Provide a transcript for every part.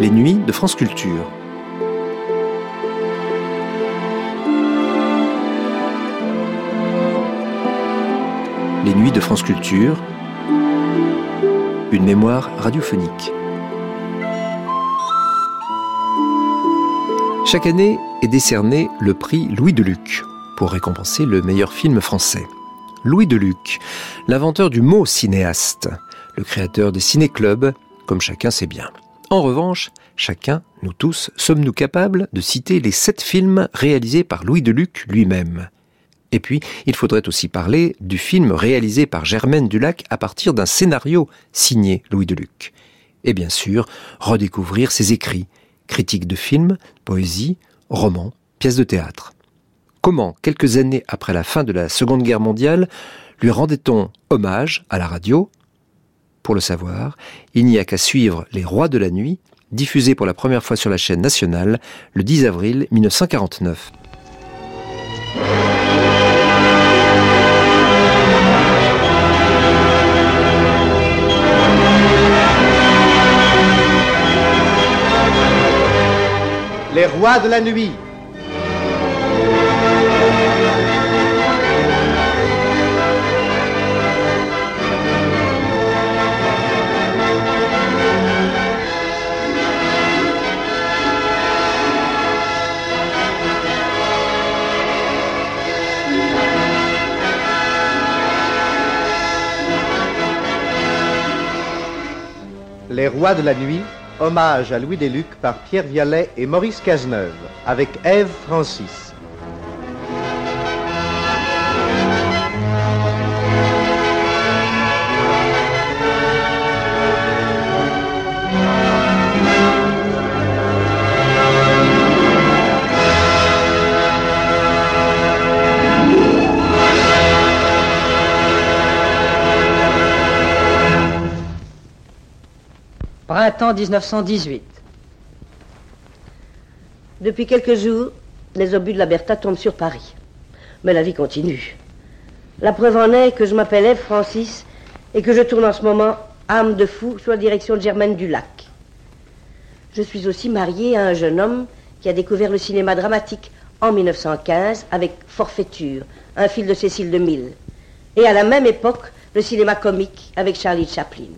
Les nuits de France Culture. Les nuits de France Culture. Une mémoire radiophonique. Chaque année est décerné le prix Louis Deluc pour récompenser le meilleur film français. Louis Deluc, l'inventeur du mot cinéaste, le créateur des ciné-clubs, comme chacun sait bien. En revanche, chacun, nous tous, sommes-nous capables de citer les sept films réalisés par Louis Deluc lui-même? Et puis, il faudrait aussi parler du film réalisé par Germaine Dulac à partir d'un scénario signé Louis Deluc. Et bien sûr, redécouvrir ses écrits, critiques de films, poésie, romans, pièces de théâtre. Comment, quelques années après la fin de la Seconde Guerre mondiale, lui rendait-on hommage à la radio? Pour le savoir, il n'y a qu'à suivre Les Rois de la Nuit, diffusé pour la première fois sur la chaîne nationale le 10 avril 1949. Les Rois de la Nuit Les Rois de la Nuit, hommage à Louis Deluc par Pierre Vialet et Maurice Cazeneuve, avec Ève Francis. Printemps 1918. Depuis quelques jours, les obus de la Bertha tombent sur Paris. Mais la vie continue. La preuve en est que je m'appelle Ève Francis et que je tourne en ce moment âme de fou sous la direction de Germaine Dulac. Je suis aussi mariée à un jeune homme qui a découvert le cinéma dramatique en 1915 avec Forfaiture, un film de Cécile de Mille, et à la même époque le cinéma comique avec Charlie Chaplin.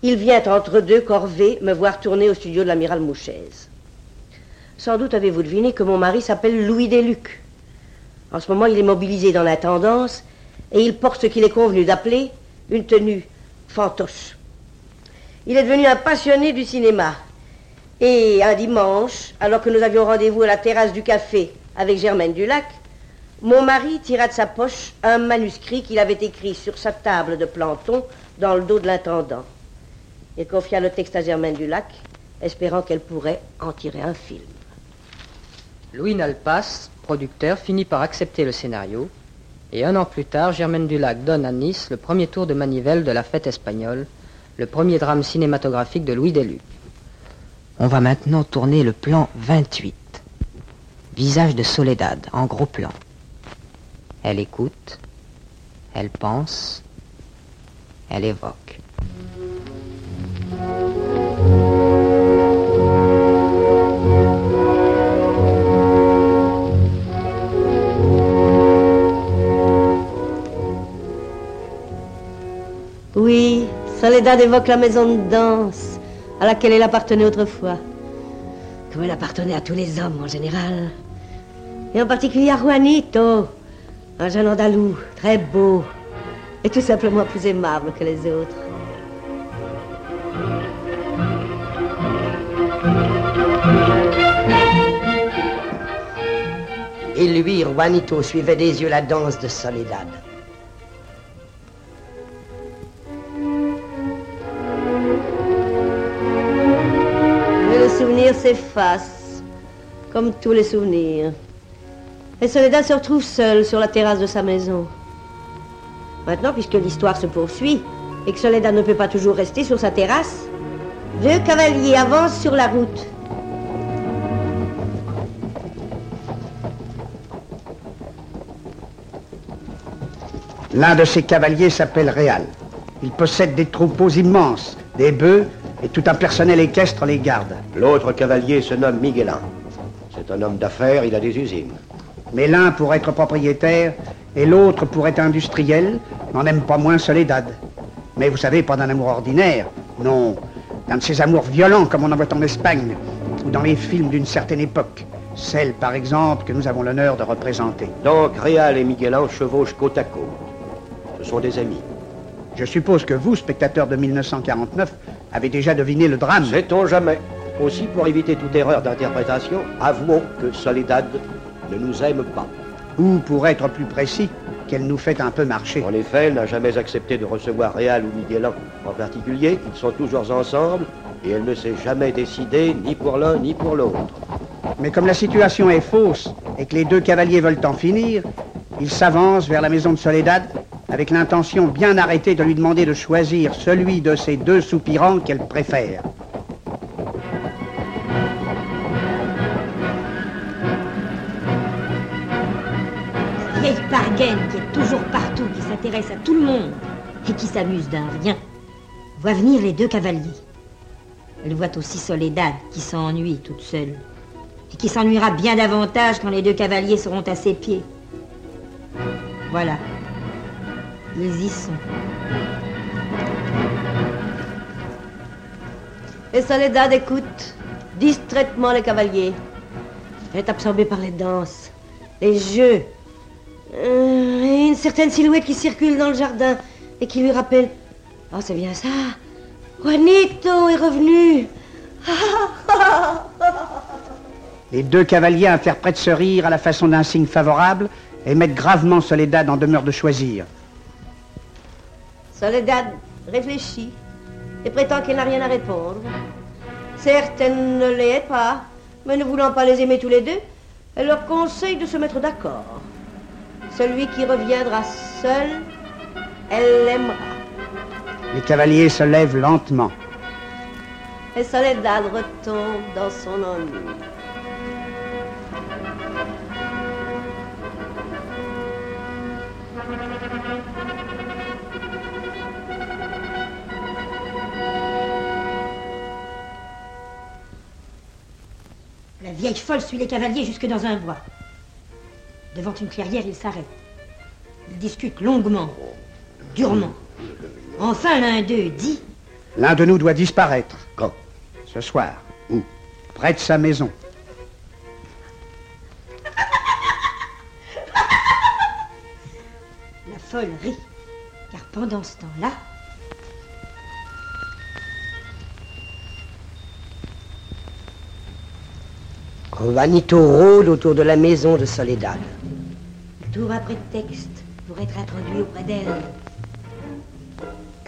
Il vient entre deux corvées me voir tourner au studio de l'amiral Mouchez. Sans doute avez-vous deviné que mon mari s'appelle Louis Deluc. En ce moment, il est mobilisé dans l'intendance et il porte ce qu'il est convenu d'appeler une tenue fantoche. Il est devenu un passionné du cinéma. Et un dimanche, alors que nous avions rendez-vous à la terrasse du café avec Germaine Dulac, mon mari tira de sa poche un manuscrit qu'il avait écrit sur sa table de planton dans le dos de l'intendant. Il confia le texte à Germaine Dulac, espérant qu'elle pourrait en tirer un film. Louis Nalpas, producteur, finit par accepter le scénario. Et un an plus tard, Germaine Dulac donne à Nice le premier tour de manivelle de la fête espagnole, le premier drame cinématographique de Louis Deluc. On va maintenant tourner le plan 28. Visage de Soledad, en gros plan. Elle écoute, elle pense, elle évoque. Soledad évoque la maison de danse à laquelle elle appartenait autrefois. Comme elle appartenait à tous les hommes en général. Et en particulier à Juanito, un jeune andalou, très beau, et tout simplement plus aimable que les autres. Et lui, Juanito, suivait des yeux la danse de Soledad. S'efface, comme tous les souvenirs. Et Soledad se retrouve seule sur la terrasse de sa maison. Maintenant, puisque l'histoire se poursuit, et que Soledad ne peut pas toujours rester sur sa terrasse, deux cavaliers avancent sur la route. L'un de ces cavaliers s'appelle Réal. Il possède des troupeaux immenses, des bœufs, et tout un personnel équestre les garde. L'autre cavalier se nomme Miguelin. C'est un homme d'affaires, il a des usines. Mais l'un pour être propriétaire et l'autre pour être industriel n'en aime pas moins Soledad. Mais vous savez, pas d'un amour ordinaire, non, d'un de ces amours violents comme on en voit en Espagne ou dans les films d'une certaine époque. Celle, par exemple, que nous avons l'honneur de représenter. Donc, Réal et Miguelin chevauchent côte à côte. Ce sont des amis. Je suppose que vous, spectateur de 1949, avez déjà deviné le drame. Sait-on jamais Aussi, pour éviter toute erreur d'interprétation, avouons que Soledad ne nous aime pas. Ou, pour être plus précis, qu'elle nous fait un peu marcher. En effet, elle n'a jamais accepté de recevoir Réal ou Miguelin en particulier. Ils sont toujours ensemble et elle ne s'est jamais décidée ni pour l'un ni pour l'autre. Mais comme la situation est fausse et que les deux cavaliers veulent en finir, ils s'avancent vers la maison de Soledad avec l'intention bien arrêtée de lui demander de choisir celui de ces deux soupirants qu'elle préfère. Vieille pargaine qui est toujours partout, qui s'intéresse à tout le monde et qui s'amuse d'un rien, voit venir les deux cavaliers. Elle voit aussi Soledad qui s'ennuie toute seule et qui s'ennuiera bien davantage quand les deux cavaliers seront à ses pieds. Voilà. Ils y sont. Et Soledad écoute distraitement les cavaliers. Elle est absorbée par les danses, les jeux, euh, et une certaine silhouette qui circule dans le jardin et qui lui rappelle Oh, c'est bien ça Juanito est revenu Les deux cavaliers interprètent ce rire à la façon d'un signe favorable et mettent gravement Soledad en demeure de choisir. Soledad réfléchit et prétend qu'elle n'a rien à répondre. Certes, elle ne les hait pas, mais ne voulant pas les aimer tous les deux, elle leur conseille de se mettre d'accord. Celui qui reviendra seul, elle l'aimera. Les cavaliers se lèvent lentement. Et Soledad retombe dans son ennui. Vieille folle suit les cavaliers jusque dans un bois. Devant une clairière, ils s'arrêtent. Ils discutent longuement, durement. Enfin, l'un d'eux dit L'un de nous doit disparaître. Quand? Ce soir. Où? Près de sa maison. La folle rit, car pendant ce temps-là, Juanito rôde autour de la maison de Soledad. trouve un prétexte pour être introduit auprès d'elle.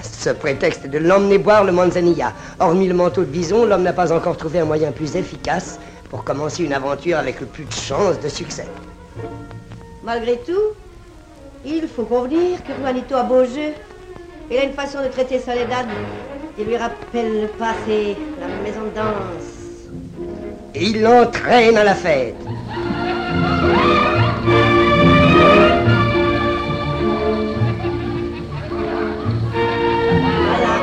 Ce prétexte est de l'emmener boire le manzanilla. Hormis le manteau de bison, l'homme n'a pas encore trouvé un moyen plus efficace pour commencer une aventure avec le plus de chances de succès. Malgré tout, il faut convenir que Juanito a beau jeu. Il a une façon de traiter Soledad qui lui rappelle le passé, la maison de danse. Et il l'entraîne à la fête. Voilà.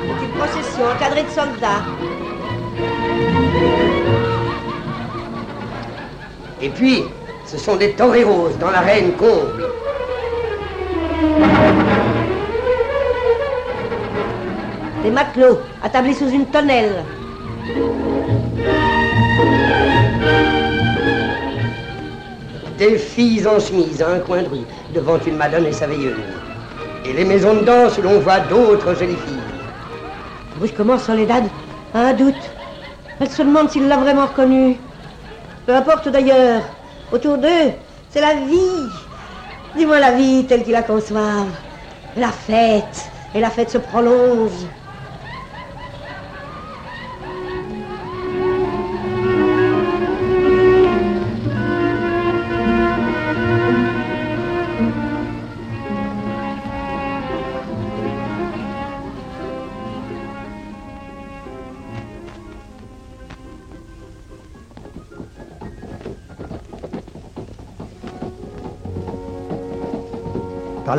C'est une procession encadrée de soldats. Et puis, ce sont des toreros dans l'arène comble. Des matelots attablés sous une tonnelle. Des filles en chemise à un coin de rue, devant une madone et sa veilleuse. Et les maisons de danse où l'on voit d'autres jolies filles. Brusquement, Soledad a un doute. Elle se demande s'il l'a vraiment reconnu. Peu importe d'ailleurs. Autour d'eux, c'est la vie. Dis-moi la vie telle qu'ils la conçoivent. La fête. Et la fête se prolonge.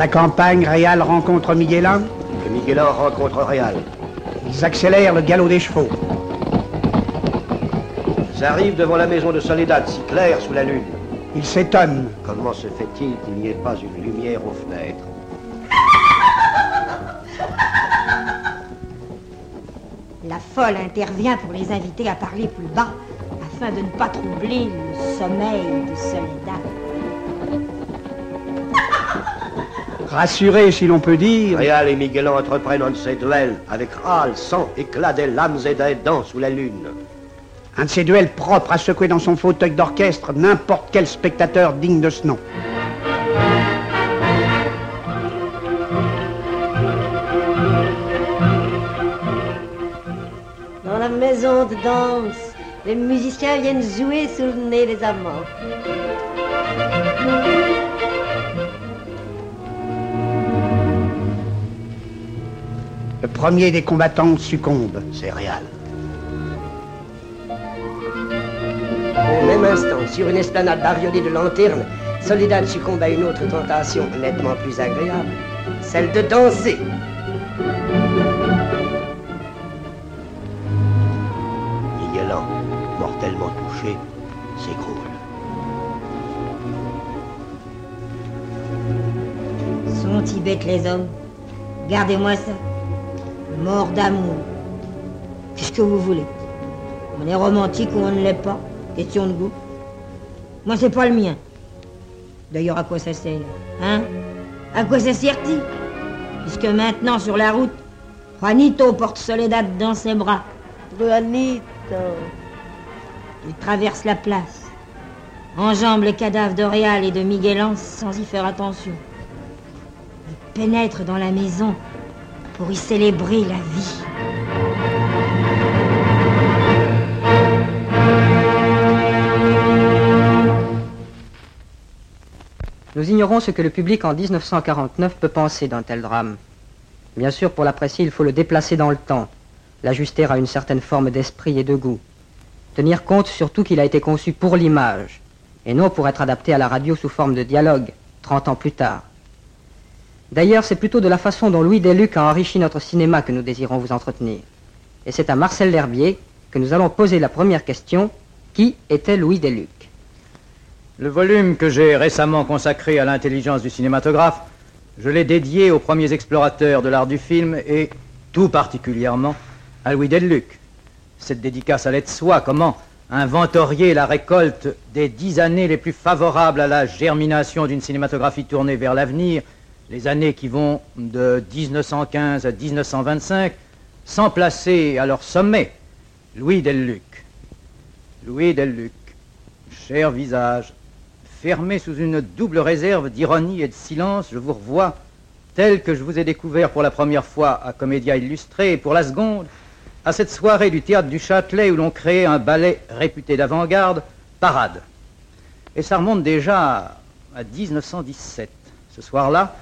La campagne, Réal rencontre Miguelin. Que Miguelin rencontre Réal. Ils accélèrent le galop des chevaux. Ils arrivent devant la maison de Soledad, si claire sous la lune. Ils s'étonnent. Comment se fait-il qu'il n'y ait pas une lumière aux fenêtres La folle intervient pour les inviter à parler plus bas, afin de ne pas troubler le sommeil de Soledad. Rassurés, si l'on peut dire, Réal et Miguelan entreprennent un de ces duels avec râle, sang, éclat des lames et des dents sous la lune. un de ces duels propres à secouer dans son fauteuil d'orchestre n'importe quel spectateur digne de ce nom. Dans la maison de danse, les musiciens viennent jouer sous le nez des amants. Le premier des combattants succombe. C'est Réal. Au même instant, sur une esplanade bariolée de lanternes, Soledad succombe à une autre tentation nettement plus agréable, celle de danser. Miguelan, mortellement touché, s'écroule. Sont-ils bêtes les hommes? Gardez-moi ça. Mort d'amour. Qu'est-ce que vous voulez On est romantique ou on ne l'est pas Question de goût. Moi, c'est pas le mien. D'ailleurs, à quoi ça sert Hein? À quoi ça sert-il? Puisque maintenant, sur la route, Juanito porte Soledad dans ses bras. Juanito. Il traverse la place, enjambe les cadavres d'Oréal et de Miguelan sans y faire attention. Il pénètre dans la maison pour y célébrer la vie. Nous ignorons ce que le public en 1949 peut penser d'un tel drame. Bien sûr, pour l'apprécier, il faut le déplacer dans le temps, l'ajuster à une certaine forme d'esprit et de goût. Tenir compte surtout qu'il a été conçu pour l'image, et non pour être adapté à la radio sous forme de dialogue, 30 ans plus tard. D'ailleurs, c'est plutôt de la façon dont Louis Deluc a enrichi notre cinéma que nous désirons vous entretenir. Et c'est à Marcel L'Herbier que nous allons poser la première question. Qui était Louis Deluc? Le volume que j'ai récemment consacré à l'intelligence du cinématographe, je l'ai dédié aux premiers explorateurs de l'art du film et tout particulièrement à Louis Deluc. Cette dédicace allait de soi. Comment inventorier la récolte des dix années les plus favorables à la germination d'une cinématographie tournée vers l'avenir, les années qui vont de 1915 à 1925, sans placer à leur sommet Louis Deluc. Louis Deluc, cher visage, fermé sous une double réserve d'ironie et de silence, je vous revois tel que je vous ai découvert pour la première fois à Comédia Illustrée et pour la seconde à cette soirée du théâtre du Châtelet où l'on créait un ballet réputé d'avant-garde, Parade. Et ça remonte déjà à 1917. Ce soir-là,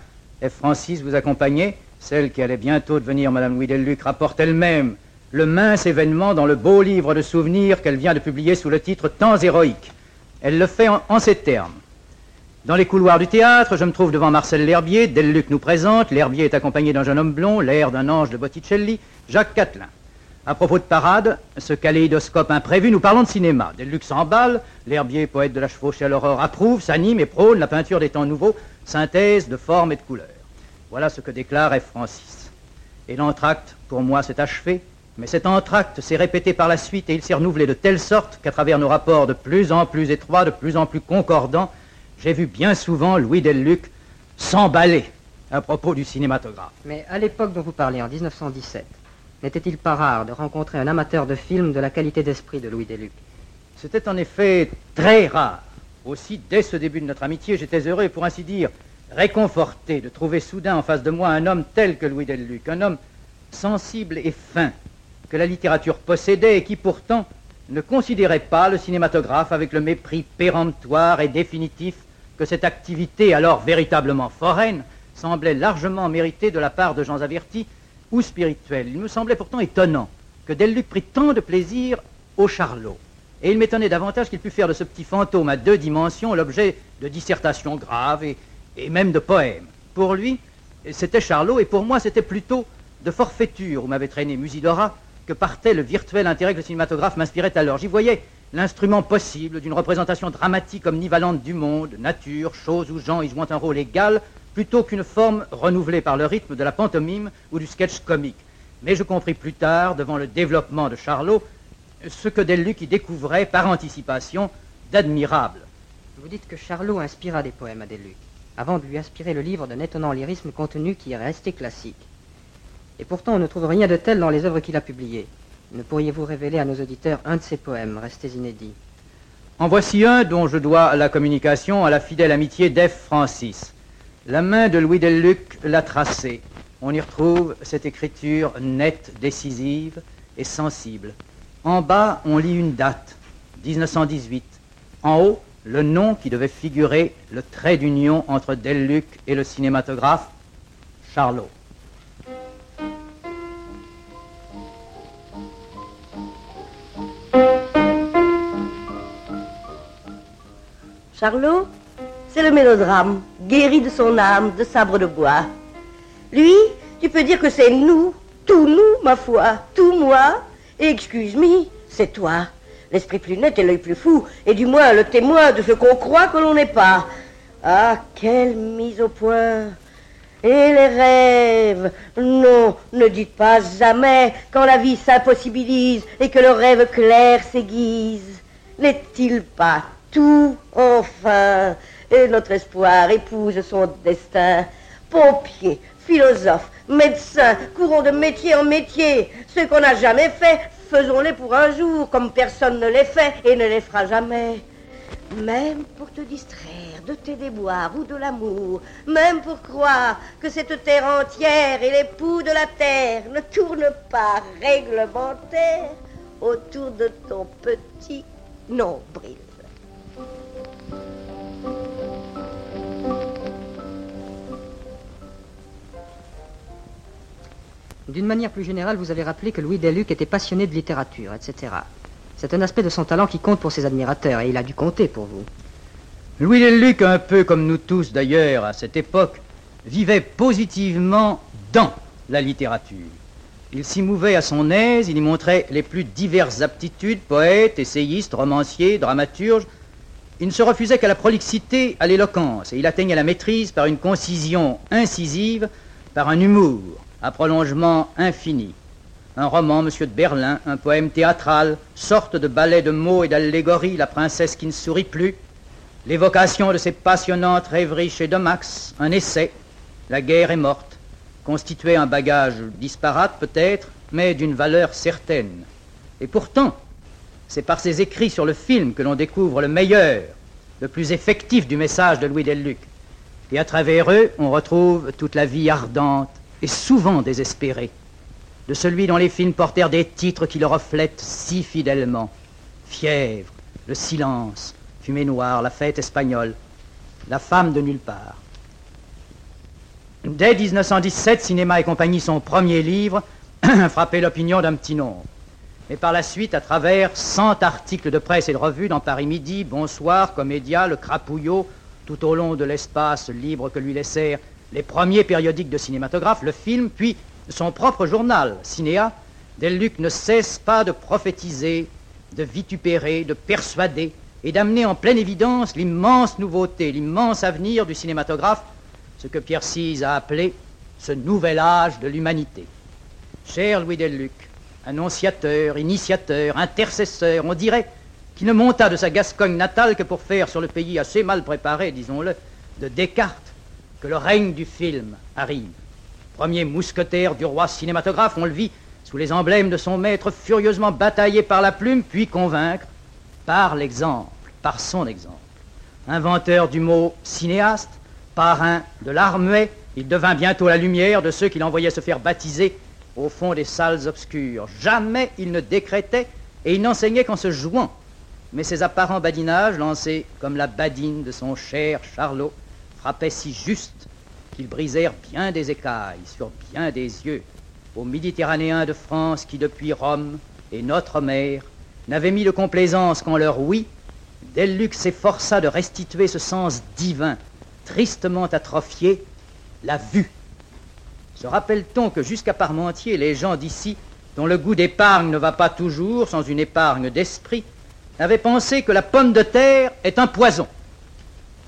F. Francis vous accompagnait, celle qui allait bientôt devenir Madame Louis Deluc rapporte elle-même le mince événement dans le beau livre de souvenirs qu'elle vient de publier sous le titre Temps héroïques. Elle le fait en, ces termes. Dans les couloirs du théâtre, je me trouve devant Marcel L'Herbier. Deluc nous présente. L'Herbier est accompagné d'un jeune homme blond, l'air d'un ange de Botticelli, Jacques Catelin. À propos de parade, ce kaléidoscope imprévu, nous parlons de cinéma. Deluc s'emballe, L'Herbier, poète de la chevauchée à l'aurore, approuve, s'anime et prône la peinture des temps nouveaux, synthèse de formes et de couleurs. Voilà ce que déclare F. Francis. Et l'entracte, pour moi, s'est achevé, mais cet entracte s'est répété par la suite et il s'est renouvelé de telle sorte qu'à travers nos rapports de plus en plus étroits, de plus en plus concordants, j'ai vu bien souvent Louis Deluc s'emballer à propos du cinématographe. Mais à l'époque dont vous parlez, en 1917, n'était-il pas rare de rencontrer un amateur de film de la qualité d'esprit de Louis Deluc C'était en effet très rare. Aussi, dès ce début de notre amitié, j'étais heureux, pour ainsi dire, réconforté de trouver soudain en face de moi un homme tel que Louis Deluc, un homme sensible et fin, que la littérature possédait et qui pourtant ne considérait pas le cinématographe avec le mépris péremptoire et définitif que cette activité, alors véritablement foraine, semblait largement méritée de la part de gens avertis ou spirituels. Il me semblait pourtant étonnant que Deluc prit tant de plaisir au Charlot. Et il m'étonnait davantage qu'il pût faire de ce petit fantôme à deux dimensions l'objet de dissertations graves et, et même de poèmes. Pour lui, c'était Charlot, et pour moi, c'était plutôt de forfaiture où m'avait traîné Musidora que partait le virtuel intérêt que le cinématographe m'inspirait alors. J'y voyais l'instrument possible d'une représentation dramatique omnivalente du monde, nature, choses où gens y jouant un rôle égal, plutôt qu'une forme renouvelée par le rythme de la pantomime ou du sketch comique. Mais je compris plus tard, devant le développement de Charlot, ce que Delluc y découvrait par anticipation d'admirable. Vous dites que Charlot inspira des poèmes à Delluc, avant de lui inspirer le livre d'un étonnant lyrisme contenu qui est resté classique. Et pourtant, on ne trouve rien de tel dans les œuvres qu'il a publiées. Ne pourriez-vous révéler à nos auditeurs un de ses poèmes, restés inédits? En voici un dont je dois la communication à la fidèle amitié d'Eve Francis. La main de Louis Delluc l'a tracé. On y retrouve cette écriture nette, décisive et sensible. En bas, on lit une date, 1918. En haut, le nom qui devait figurer le trait d'union entre Delluc et le cinématographe, Charlot. Charlot, c'est le mélodrame, guéri de son âme, de sabre de bois. Lui, tu peux dire que c'est nous, tout nous, ma foi, tout moi, et excuse-moi, c'est toi. L'esprit plus net et l'œil plus fou, et du moins le témoin de ce qu'on croit que l'on n'est pas. Ah, quelle mise au point Et les rêves Non, ne dites pas jamais quand la vie s'impossibilise et que le rêve clair s'aiguise. N'est-il pas tout, enfin, et notre espoir épouse son destin. Pompier, philosophe, médecin, courons de métier en métier. Ce qu'on n'a jamais fait, faisons-les pour un jour, comme personne ne les fait et ne les fera jamais. Même pour te distraire de tes déboires ou de l'amour, même pour croire que cette terre entière et l'époux de la terre ne tournent pas réglementaire autour de ton petit nombril. D'une manière plus générale, vous avez rappelé que Louis Deluc était passionné de littérature, etc. C'est un aspect de son talent qui compte pour ses admirateurs, et il a dû compter pour vous. Louis Deluc, un peu comme nous tous d'ailleurs à cette époque, vivait positivement dans la littérature. Il s'y mouvait à son aise, il y montrait les plus diverses aptitudes, poète, essayiste, romancier, dramaturge. Il ne se refusait qu'à la prolixité, à l'éloquence, et il atteignait la maîtrise par une concision incisive, par un humour à prolongement infini. Un roman, Monsieur de Berlin, un poème théâtral, sorte de ballet de mots et d'allégories, La princesse qui ne sourit plus, l'évocation de ces passionnantes rêveries chez Max, un essai, La guerre est morte, constituait un bagage disparate peut-être, mais d'une valeur certaine. Et pourtant, c'est par ses écrits sur le film que l'on découvre le meilleur, le plus effectif du message de Louis Delluc. Et à travers eux, on retrouve toute la vie ardente, et souvent désespéré, de celui dont les films portèrent des titres qui le reflètent si fidèlement. Fièvre, le silence, fumée noire, la fête espagnole, la femme de nulle part. Dès 1917, Cinéma et compagnie, son premier livre, frappait l'opinion d'un petit nombre. Mais par la suite, à travers 100 articles de presse et de revues dans Paris Midi, Bonsoir, Comédia, Le Crapouillot, tout au long de l'espace libre que lui laissèrent les premiers périodiques de cinématographe, le film, puis son propre journal, Cinéa, Delluc ne cesse pas de prophétiser, de vitupérer, de persuader et d'amener en pleine évidence l'immense nouveauté, l'immense avenir du cinématographe, ce que Pierre Cise a appelé ce nouvel âge de l'humanité. Cher Louis Delluc, annonciateur, initiateur, intercesseur, on dirait qu'il ne monta de sa Gascogne natale que pour faire sur le pays assez mal préparé, disons-le, de Descartes que le règne du film arrive. Premier mousquetaire du roi cinématographe, on le vit sous les emblèmes de son maître furieusement bataillé par la plume, puis convaincre par l'exemple, par son exemple. Inventeur du mot cinéaste, parrain de l'art muet, il devint bientôt la lumière de ceux qu'il envoyait se faire baptiser au fond des salles obscures. Jamais il ne décrétait et il n'enseignait qu'en se jouant. Mais ses apparents badinages, lancés comme la badine de son cher Charlot, frappaient si juste qu'ils brisèrent bien des écailles sur bien des yeux aux Méditerranéens de France qui, depuis Rome et notre mère, n'avaient mis de complaisance qu'en leur oui, Delluc s'efforça de restituer ce sens divin, tristement atrophié, la vue. Se rappelle-t-on que jusqu'à Parmentier, les gens d'ici, dont le goût d'épargne ne va pas toujours sans une épargne d'esprit, avaient pensé que la pomme de terre est un poison?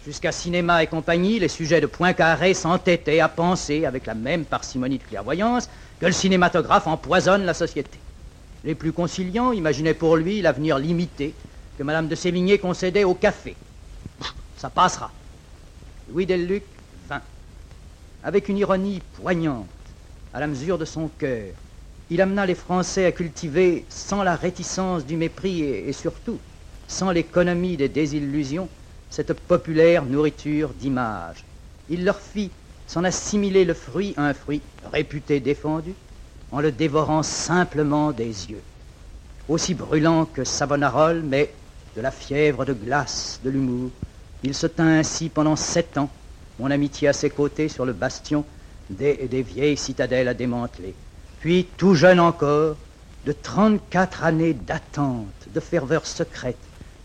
Jusqu'à cinéma et compagnie, les sujets de Poincaré s'entêtaient à penser, avec la même parcimonie de clairvoyance, que le cinématographe empoisonne la société. Les plus conciliants imaginaient pour lui l'avenir limité que Madame de Sévigné concédait au café. Ça passera. Louis Delluc vint. Avec une ironie poignante, à la mesure de son cœur, il amena les Français à cultiver, sans la réticence du mépris et, et surtout sans l'économie des désillusions, cette populaire nourriture d'images. Il leur fit s'en assimiler le fruit, un fruit réputé défendu, en le dévorant simplement des yeux. Aussi brûlant que Savonarole, mais de la fièvre de glace de l'humour, il se tint ainsi pendant sept ans, mon amitié à ses côtés sur le bastion des, des vieilles citadelles à démanteler. Puis, tout jeune encore, de trente-quatre années d'attente, de ferveur secrète,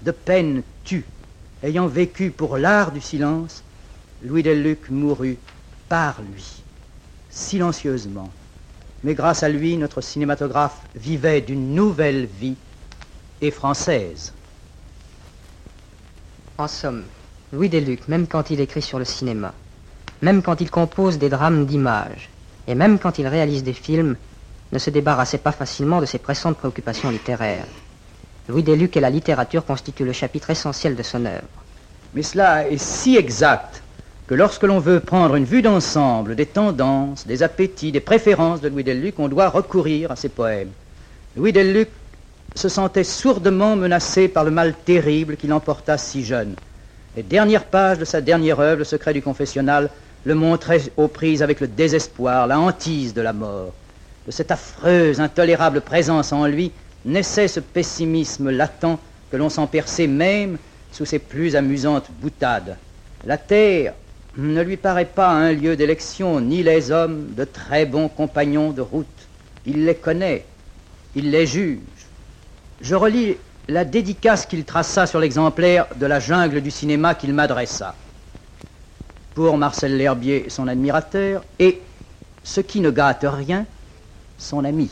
de peine tue, ayant vécu pour l'art du silence, Louis Delluc mourut par lui, silencieusement. Mais grâce à lui, notre cinématographe vivait d'une nouvelle vie et française. En somme, Louis Delluc, même quand il écrit sur le cinéma, même quand il compose des drames d'images, et même quand il réalise des films, ne se débarrassait pas facilement de ses pressantes préoccupations littéraires. Louis Deluc et la littérature constituent le chapitre essentiel de son œuvre. Mais cela est si exact que lorsque l'on veut prendre une vue d'ensemble des tendances, des appétits, des préférences de Louis Deluc, on doit recourir à ses poèmes. Louis Deluc se sentait sourdement menacé par le mal terrible qui l'emporta si jeune. Les dernières pages de sa dernière œuvre, Le secret du confessionnal, le montraient aux prises avec le désespoir, la hantise de la mort. De cette affreuse, intolérable présence en lui naissait ce pessimisme latent que l'on sent percer même sous ses plus amusantes boutades. La terre ne lui paraît pas un lieu d'élection, ni les hommes de très bons compagnons de route. Il les connaît, il les juge. Je relis la dédicace qu'il traça sur l'exemplaire de la jungle du cinéma qu'il m'adressa. Pour Marcel L'Herbier, son admirateur, et, ce qui ne gâte rien, son ami.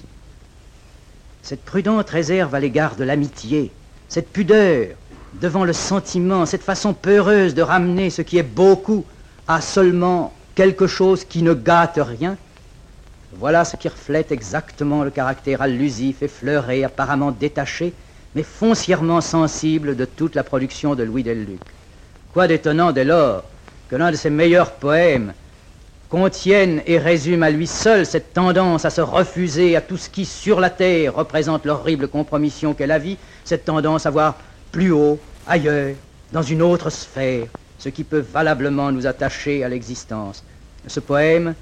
Cette prudente réserve à l'égard de l'amitié, cette pudeur devant le sentiment, cette façon peureuse de ramener ce qui est beaucoup à seulement quelque chose qui ne gâte rien, voilà ce qui reflète exactement le caractère allusif, effleuré, apparemment détaché, mais foncièrement sensible de toute la production de Louis Delluc. Quoi d'étonnant dès lors que l'un de ses meilleurs poèmes contienne et résume à lui seul cette tendance à se refuser à tout ce qui, sur la terre, représente l'horrible compromission qu'est la vie, cette tendance à voir plus haut, ailleurs, dans une autre sphère, ce qui peut valablement nous attacher à l'existence. Ce poème,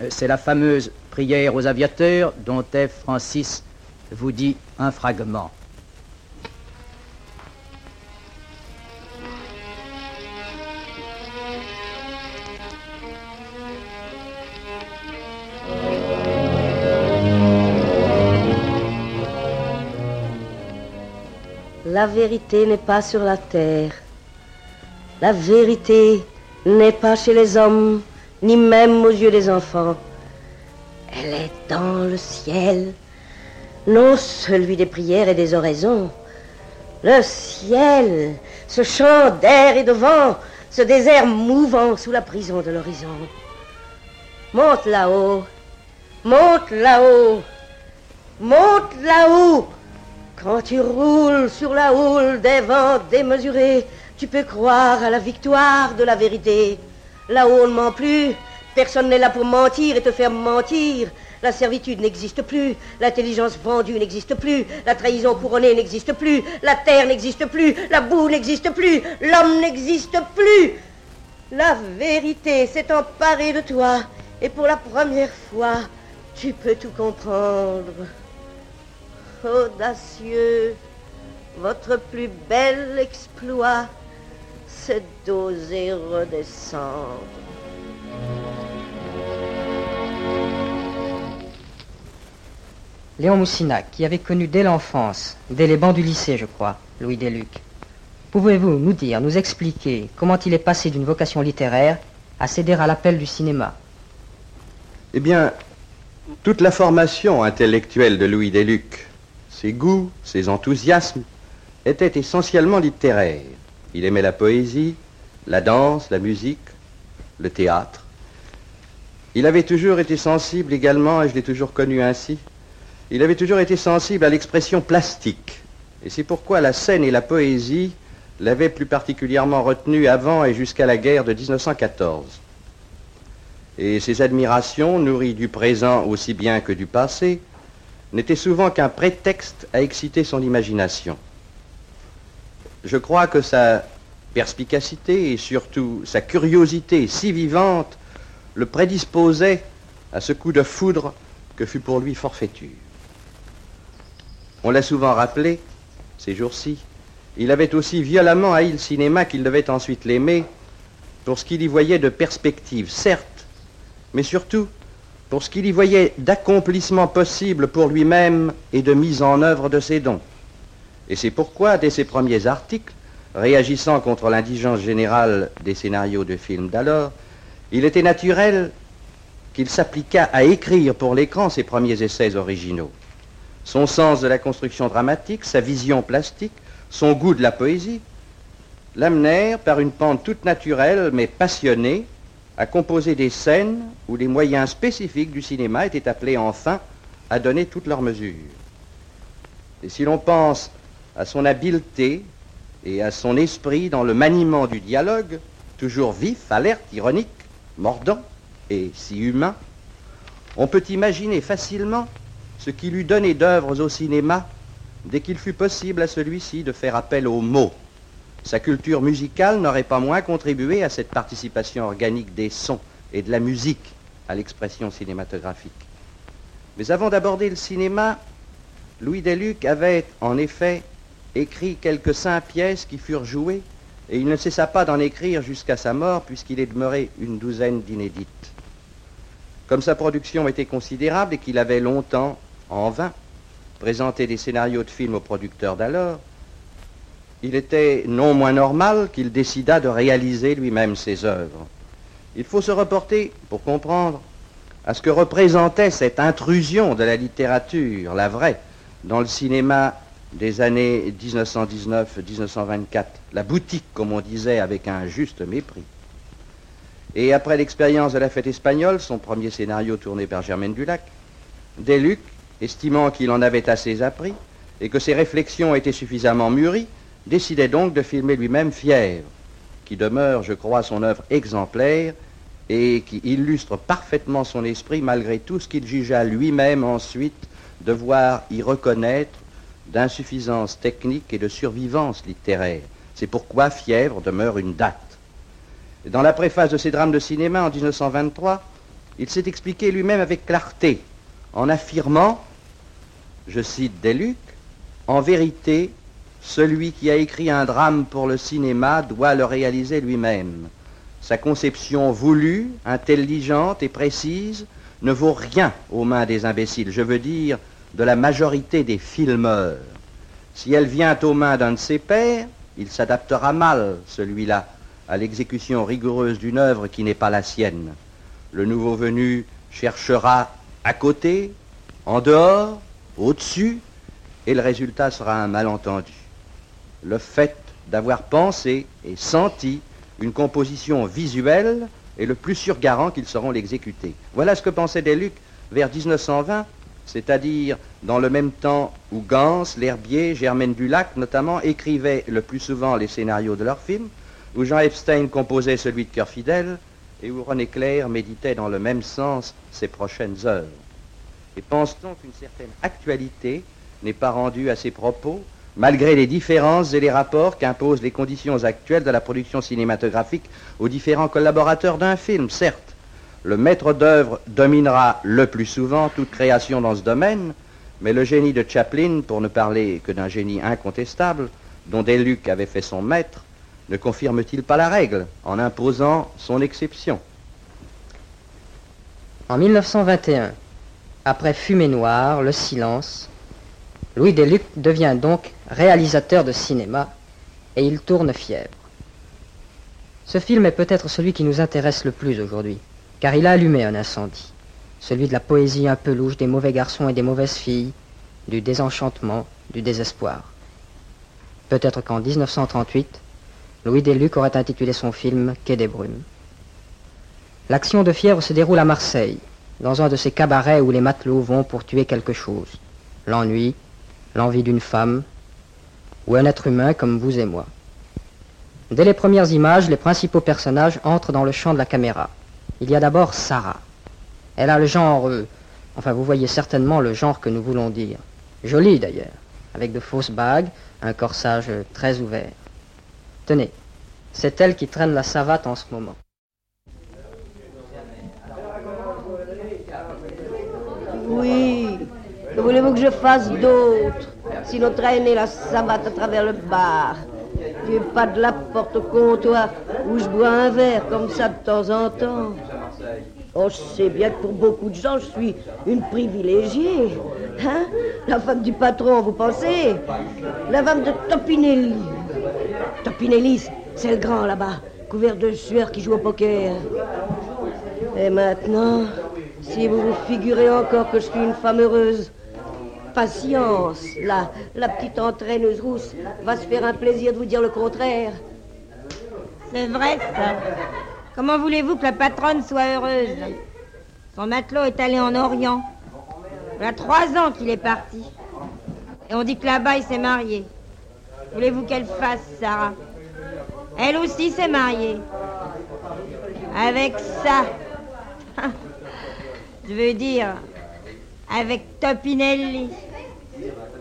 euh, c'est la fameuse prière aux aviateurs dont F. Francis vous dit un fragment. La vérité n'est pas sur la terre. La vérité n'est pas chez les hommes, ni même aux yeux des enfants. Elle est dans le ciel, non celui des prières et des oraisons. Le ciel, ce champ d'air et de vent, ce désert mouvant sous la prison de l'horizon. Monte là-haut, monte là-haut, monte là-haut. Quand tu roules sur la houle des vents démesurés, tu peux croire à la victoire de la vérité. Là-haut, on ne ment plus. Personne n'est là pour mentir et te faire mentir. La servitude n'existe plus, l'intelligence vendue n'existe plus, la trahison couronnée n'existe plus, la terre n'existe plus, la boue n'existe plus, l'homme n'existe plus. La vérité s'est emparée de toi et pour la première fois, tu peux tout comprendre audacieux, votre plus bel exploit, c'est d'oser redescendre. Léon Moussinac, qui avait connu dès l'enfance, dès les bancs du lycée, je crois, Louis Deluc, pouvez-vous nous dire, nous expliquer comment il est passé d'une vocation littéraire à céder à l'appel du cinéma? Eh bien, toute la formation intellectuelle de Louis Deluc, ses goûts, ses enthousiasmes, était essentiellement littéraire. Il aimait la poésie, la danse, la musique, le théâtre. Il avait toujours été sensible également, et je l'ai toujours connu ainsi, il avait toujours été sensible à l'expression plastique. Et c'est pourquoi la scène et la poésie l'avaient plus particulièrement retenu avant et jusqu'à la guerre de 1914. Et ses admirations, nourries du présent aussi bien que du passé, n'étaient souvent qu'un prétexte à exciter son imagination. Je crois que sa perspicacité et surtout sa curiosité si vivante le prédisposaient à ce coup de foudre que fut pour lui forfaiture. On l'a souvent rappelé, ces jours-ci, il avait aussi violemment haï le cinéma qu'il devait ensuite l'aimer pour ce qu'il y voyait de perspective, certes, mais surtout pour ce qu'il y voyait d'accomplissement possible pour lui-même et de mise en œuvre de ses dons. Et c'est pourquoi, dès ses premiers articles, réagissant contre l'indigence générale des scénarios de films d'alors, il était naturel qu'il s'appliquât à écrire pour l'écran ses premiers essais originaux. Son sens de la construction dramatique, sa vision plastique, son goût de la poésie, l'amenèrent par une pente toute naturelle mais passionnée à composer des scènes où les moyens spécifiques du cinéma étaient appelés enfin à donner toutes leurs mesures. Et si l'on pense à son habileté et à son esprit dans le maniement du dialogue, toujours vif, alerte, ironique, mordant et si humain, on peut imaginer facilement ce qui lui donnait d'œuvres au cinéma dès qu'il fut possible à celui-ci de faire appel aux mots. Sa culture musicale n'aurait pas moins contribué à cette participation organique des sons et de la musique à l'expression cinématographique. Mais avant d'aborder le cinéma, Louis Deluc avait en effet écrit quelques cinq pièces qui furent jouées, et il ne cessa pas d'en écrire jusqu'à sa mort, puisqu'il est demeuré une douzaine d'inédites. Comme sa production était considérable et qu'il avait longtemps, en vain, présenté des scénarios de films aux producteurs d'alors, il était non moins normal qu'il décidât de réaliser lui-même ses œuvres. Il faut se reporter, pour comprendre, à ce que représentait cette intrusion de la littérature, la vraie, dans le cinéma des années 1919-1924, la boutique, comme on disait, avec un juste mépris. Et après l'expérience de la fête espagnole, son premier scénario tourné par Germaine Dulac, Deluc, estimant qu'il en avait assez appris et que ses réflexions étaient suffisamment mûries, décidait donc de filmer lui-même Fièvre, qui demeure, je crois, son œuvre exemplaire et qui illustre parfaitement son esprit malgré tout ce qu'il jugea lui-même ensuite devoir y reconnaître d'insuffisance technique et de survivance littéraire. C'est pourquoi Fièvre demeure une date. Dans la préface de ses drames de cinéma en 1923, il s'est expliqué lui-même avec clarté en affirmant, je cite Deluc, en vérité, celui qui a écrit un drame pour le cinéma doit le réaliser lui-même. Sa conception voulue, intelligente et précise ne vaut rien aux mains des imbéciles. Je veux dire, de la majorité des filmeurs. Si elle vient aux mains d'un de ses pairs, il s'adaptera mal, celui-là, à l'exécution rigoureuse d'une œuvre qui n'est pas la sienne. Le nouveau venu cherchera à côté, en dehors, au-dessus, et le résultat sera un malentendu. Le fait d'avoir pensé et senti une composition visuelle est le plus sûr garant qu'ils sauront l'exécuter. Voilà ce que pensait Deluc vers 1920 c'est-à-dire dans le même temps où Gans, L'Herbier, Germaine Dulac notamment écrivaient le plus souvent les scénarios de leurs films, où Jean Epstein composait celui de Cœur fidèle et où René Clair méditait dans le même sens ses prochaines œuvres. Et pense-t-on qu'une certaine actualité n'est pas rendue à ces propos, malgré les différences et les rapports qu'imposent les conditions actuelles de la production cinématographique aux différents collaborateurs d'un film, certes. Le maître d'œuvre dominera le plus souvent toute création dans ce domaine, mais le génie de Chaplin, pour ne parler que d'un génie incontestable, dont Deluc avait fait son maître, ne confirme-t-il pas la règle en imposant son exception? En 1921, après Fumée Noire, Le Silence, Louis Deluc devient donc réalisateur de cinéma et il tourne Fièvre. Ce film est peut-être celui qui nous intéresse le plus aujourd'hui car il a allumé un incendie. celui de la poésie un peu louche des mauvais garçons et des mauvaises filles, du désenchantement, du désespoir. Peut-être qu'en 1938, Louis Deluc aurait intitulé son film Quai des Brumes. L'action de fièvre se déroule à Marseille, dans un de ces cabarets où les matelots vont pour tuer quelque chose. L'ennui, l'envie d'une femme, ou un être humain comme vous et moi. Dès les premières images, les principaux personnages entrent dans le champ de la caméra. Il y a d'abord Sarah. Elle a le genre... Euh, enfin, vous voyez certainement le genre que nous voulons dire. Jolie d'ailleurs, avec de fausses bagues, un corsage très ouvert. Tenez, c'est elle qui traîne la savate en ce moment. Oui, voulez-vous que je fasse d'autre Sinon traîner la savate à travers le bar. Tu pas de la porte au comptoir où je bois un verre comme ça de temps en temps. Oh, je sais bien que pour beaucoup de gens, je suis une privilégiée. Hein? La femme du patron, vous pensez? La femme de Topinelli. Topinelli, c'est le grand là-bas, couvert de sueur qui joue au poker. Et maintenant, si vous vous figurez encore que je suis une femme heureuse, patience, la, la petite entraîneuse rousse va se faire un plaisir de vous dire le contraire. C'est vrai, ça. Comment voulez-vous que la patronne soit heureuse? Son matelot est allé en Orient. Il y a trois ans qu'il est parti. Et on dit que là-bas, il s'est marié. Voulez-vous qu'elle fasse, Sarah? Elle aussi s'est mariée. Avec ça. Je veux dire, avec Topinelli.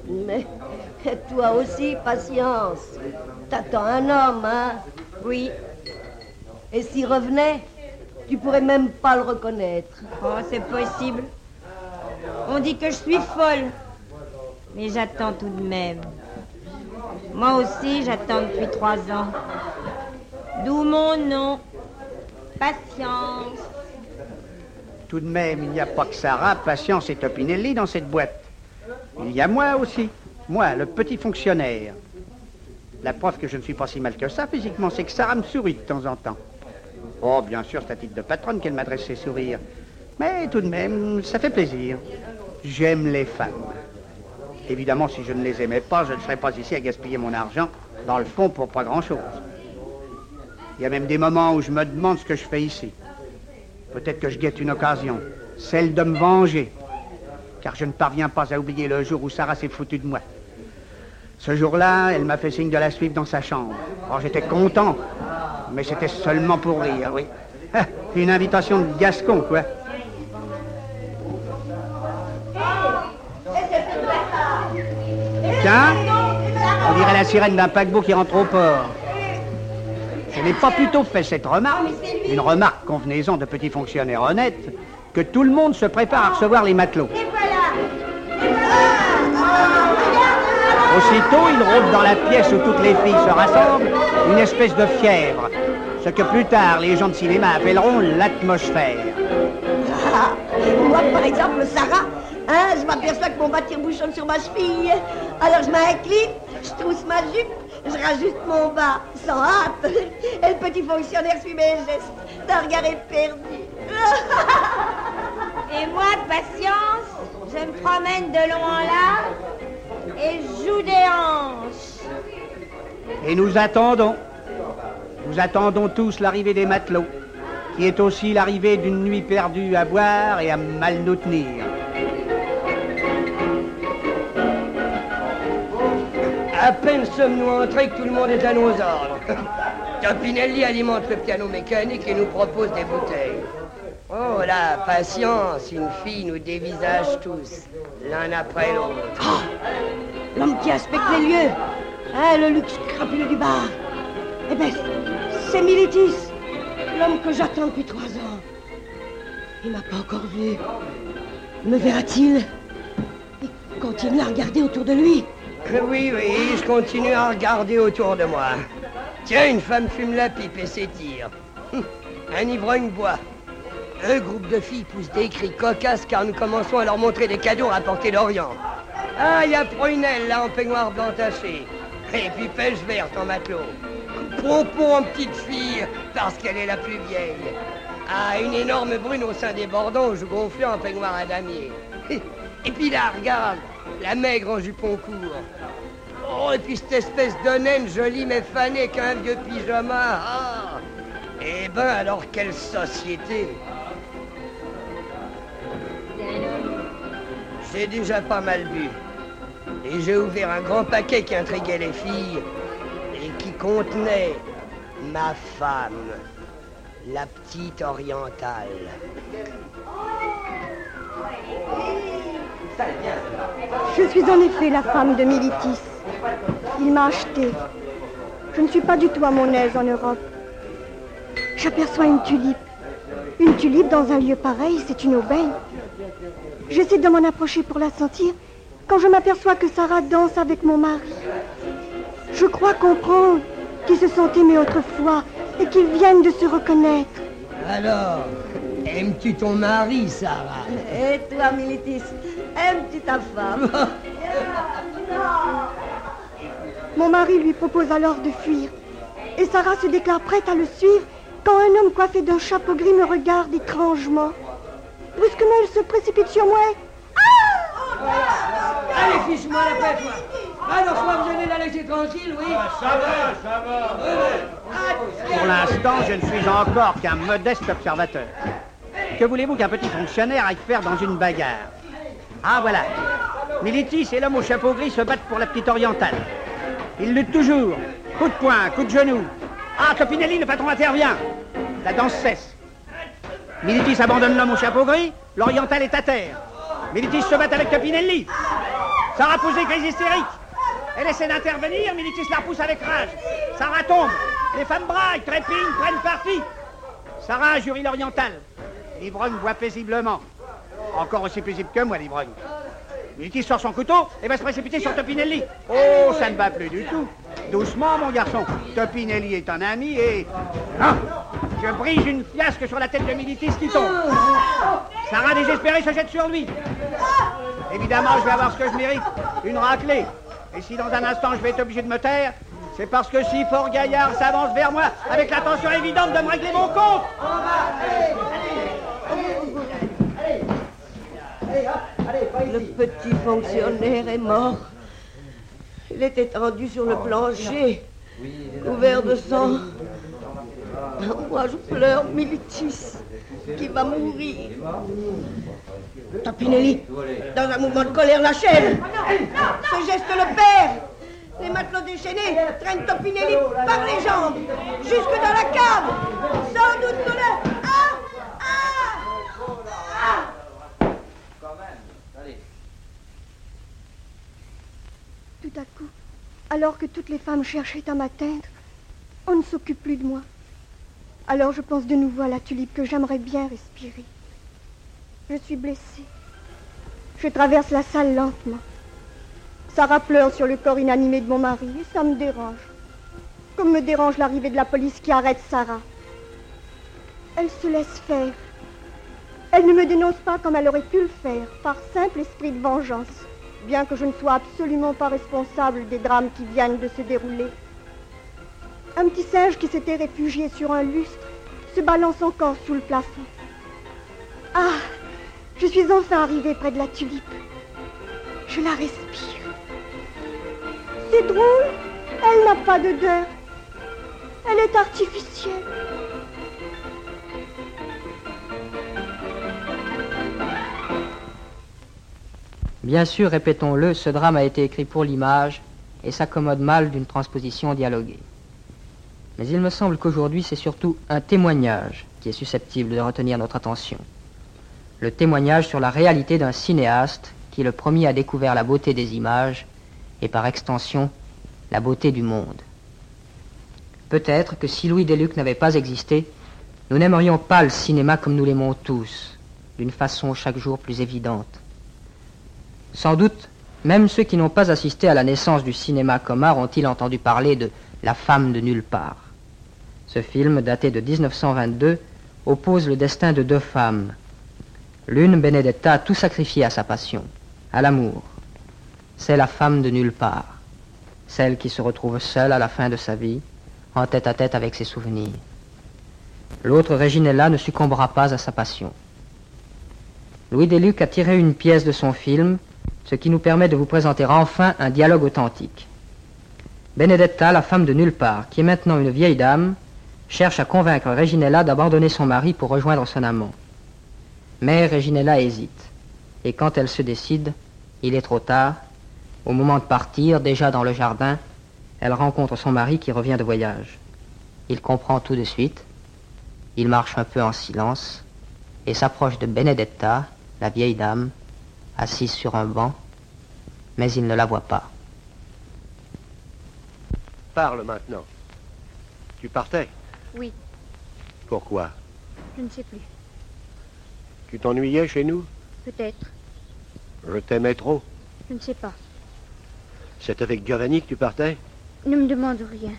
Mais toi aussi, patience. T'attends un homme, hein? Oui. Et s'il revenait, tu pourrais même pas le reconnaître. Oh, c'est possible. On dit que je suis folle. Mais j'attends tout de même. Moi aussi, j'attends depuis trois ans. D'où mon nom. Patience. Tout de même, il n'y a pas que Sarah, Patience et Topinelli dans cette boîte. Il y a moi aussi. Moi, le petit fonctionnaire. La preuve que je ne suis pas si mal que ça physiquement, c'est que Sarah me sourit de temps en temps. Oh, bien sûr, c'est à titre de patronne qu'elle m'adresse ses sourires. Mais tout de même, ça fait plaisir. J'aime les femmes. Évidemment, si je ne les aimais pas, je ne serais pas ici à gaspiller mon argent, dans le fond, pour pas grand-chose. Il y a même des moments où je me demande ce que je fais ici. Peut-être que je guette une occasion, celle de me venger, car je ne parviens pas à oublier le jour où Sarah s'est foutue de moi. Ce jour-là, elle m'a fait signe de la suivre dans sa chambre. Alors j'étais content, mais c'était seulement pour rire, oui. Une invitation de Gascon, quoi. Tiens, on dirait la sirène d'un paquebot qui rentre au port. Je n'ai pas plutôt fait cette remarque, une remarque convenaison de petits fonctionnaires honnêtes, que tout le monde se prépare à recevoir les matelots. Aussitôt, il rôde dans la pièce où toutes les filles se rassemblent une espèce de fièvre, ce que plus tard les gens de cinéma appelleront l'atmosphère. Ah, moi, par exemple, Sarah, hein, je m'aperçois que mon bâtir bouchonne sur ma cheville. Alors je m'incline, je trousse ma jupe, je rajoute mon bas, sans hâte. Et le petit fonctionnaire suit mes gestes d'un regard éperdu. Et moi, patience, je me promène de long en large et joue des hanches. Et nous attendons. Nous attendons tous l'arrivée des matelots, qui est aussi l'arrivée d'une nuit perdue à boire et à mal nous tenir. À peine sommes-nous entrés que tout le monde est à nos ordres. Topinelli alimente le piano mécanique et nous propose des bouteilles. Oh la patience, une fille nous dévisage tous, l'un après l'autre. Ah, l'homme qui aspecte les lieux, hein, le luxe crapuleux du bar. Eh ben, c'est Militis, l'homme que j'attends depuis trois ans. Il m'a pas encore vu. Me verra-t-il? Il continue à regarder autour de lui. Oui, oui, je continue à regarder autour de moi. Tiens, une femme fume la pipe et s'étire. Hum, un ivrogne boit. Un groupe de filles pousse des cris cocasses car nous commençons à leur montrer des cadeaux rapportés d'Orient. Ah, il y a Prunelle là en peignoir blanc taché. Et puis pêche verte en matelot. Pompon en petite fille parce qu'elle est la plus vieille. Ah, une énorme brune au sein des bordons, je gonflais en peignoir à damier. Et puis là, regarde, la maigre en jupon court. Oh, et puis cette espèce de naine jolie mais fanée qu'un vieux pyjama. Ah Eh ben, alors quelle société J'ai déjà pas mal bu. Et j'ai ouvert un grand paquet qui intriguait les filles et qui contenait ma femme, la petite orientale. Je suis en effet la femme de Militis. Il m'a acheté. Je ne suis pas du tout à mon aise en Europe. J'aperçois une tulipe. Une tulipe dans un lieu pareil, c'est une aubaine. J'essaie de m'en approcher pour la sentir quand je m'aperçois que Sarah danse avec mon mari. Je crois comprendre qu'ils se sont aimés autrefois et qu'ils viennent de se reconnaître. Alors, aimes-tu ton mari, Sarah? Et toi, Militis, aimes-tu ta femme Mon mari lui propose alors de fuir. Et Sarah se déclare prête à le suivre quand un homme coiffé d'un chapeau gris me regarde étrangement. Brusquement, il se précipite sur moi. Allez, fiche-moi la paix, toi Alors, je vais me donner la laisser tranquille, oui Ça va, ça va. Pour l'instant, je ne suis encore qu'un modeste observateur. Que voulez-vous qu'un petit fonctionnaire aille faire dans une bagarre? Ah, voilà. Militis et l'homme au chapeau gris se battent pour la petite orientale. Ils luttent toujours. Coup de poing, coup de genou. Ah, Topinelli, le patron intervient. La danse cesse. Militis abandonne l'homme au chapeau gris, l'orientale est à terre. Militis se bat avec Topinelli. Sarah pousse des crises hystériques. Elle essaie d'intervenir, Militis la pousse avec rage. Sarah tombe. Les femmes braillent, trépignent, prennent parti. Sarah jury l'orientale. L'ivrogne boit paisiblement. Encore aussi paisible que moi, l'ivrogne. Militis sort son couteau et va se précipiter sur Topinelli. Oh, ça ne va plus du tout. Doucement, mon garçon. Topinelli est un ami et... Ah Je brise une fiasque sur la tête de Militis qui tombe. Sarah, désespérée, se jette sur lui. Évidemment, je vais avoir ce que je mérite. Une raclée. Et si dans un instant, je vais être obligé de me taire, c'est parce que si Fort Gaillard s'avance vers moi avec l'intention évidente de me régler mon compte. Le petit fonctionnaire est mort. Il est étendu sur le plancher, couvert de sang. Moi, je pleure Militis, qui va mourir. Topinelli, dans un mouvement de colère, la chaîne. Ce geste le perd. Les matelots déchaînés traînent Topinelli par les jambes, jusque dans la cave. Sans doute que. Ah Ah Ah Tout à coup, alors que toutes les femmes cherchaient à m'atteindre, on ne s'occupe plus de moi. Alors je pense de nouveau à la tulipe que j'aimerais bien respirer. Je suis blessée. Je traverse la salle lentement. Sarah pleure sur le corps inanimé de mon mari et ça me dérange. Comme me dérange l'arrivée de la police qui arrête Sarah. Elle se laisse faire. Elle ne me dénonce pas comme elle aurait pu le faire, par simple esprit de vengeance, bien que je ne sois absolument pas responsable des drames qui viennent de se dérouler. Un petit singe qui s'était réfugié sur un lustre se balance encore sous le plafond. Ah, je suis enfin arrivée près de la tulipe. Je la respire. C'est drôle, elle n'a pas d'odeur. Elle est artificielle. Bien sûr, répétons-le, ce drame a été écrit pour l'image et s'accommode mal d'une transposition dialoguée. Mais il me semble qu'aujourd'hui, c'est surtout un témoignage qui est susceptible de retenir notre attention. Le témoignage sur la réalité d'un cinéaste qui, le premier, a découvert la beauté des images et, par extension, la beauté du monde. Peut-être que si Louis Deluc n'avait pas existé, nous n'aimerions pas le cinéma comme nous l'aimons tous, d'une façon chaque jour plus évidente. Sans doute, même ceux qui n'ont pas assisté à la naissance du cinéma comme ont-ils entendu parler de La femme de nulle part. Ce film, daté de 1922, oppose le destin de deux femmes. L'une, Benedetta, a tout sacrifié à sa passion, à l'amour. C'est la femme de nulle part, celle qui se retrouve seule à la fin de sa vie, en tête à tête avec ses souvenirs. L'autre Reginella ne succombera pas à sa passion. Louis Deluc a tiré une pièce de son film, ce qui nous permet de vous présenter enfin un dialogue authentique. Benedetta, la femme de nulle part, qui est maintenant une vieille dame, cherche à convaincre Reginella d'abandonner son mari pour rejoindre son amant. Mais Reginella hésite, et quand elle se décide, il est trop tard. Au moment de partir, déjà dans le jardin, elle rencontre son mari qui revient de voyage. Il comprend tout de suite. Il marche un peu en silence et s'approche de Benedetta, la vieille dame, assise sur un banc, mais il ne la voit pas. Parle maintenant. Tu partais? Oui, Pourquoi? Je ne sais plus. Tu t'ennuyais chez nous? Peut-être. Je t'aimais trop. Je ne sais pas. C'est avec Giovanni que tu partais? Ne me demande rien.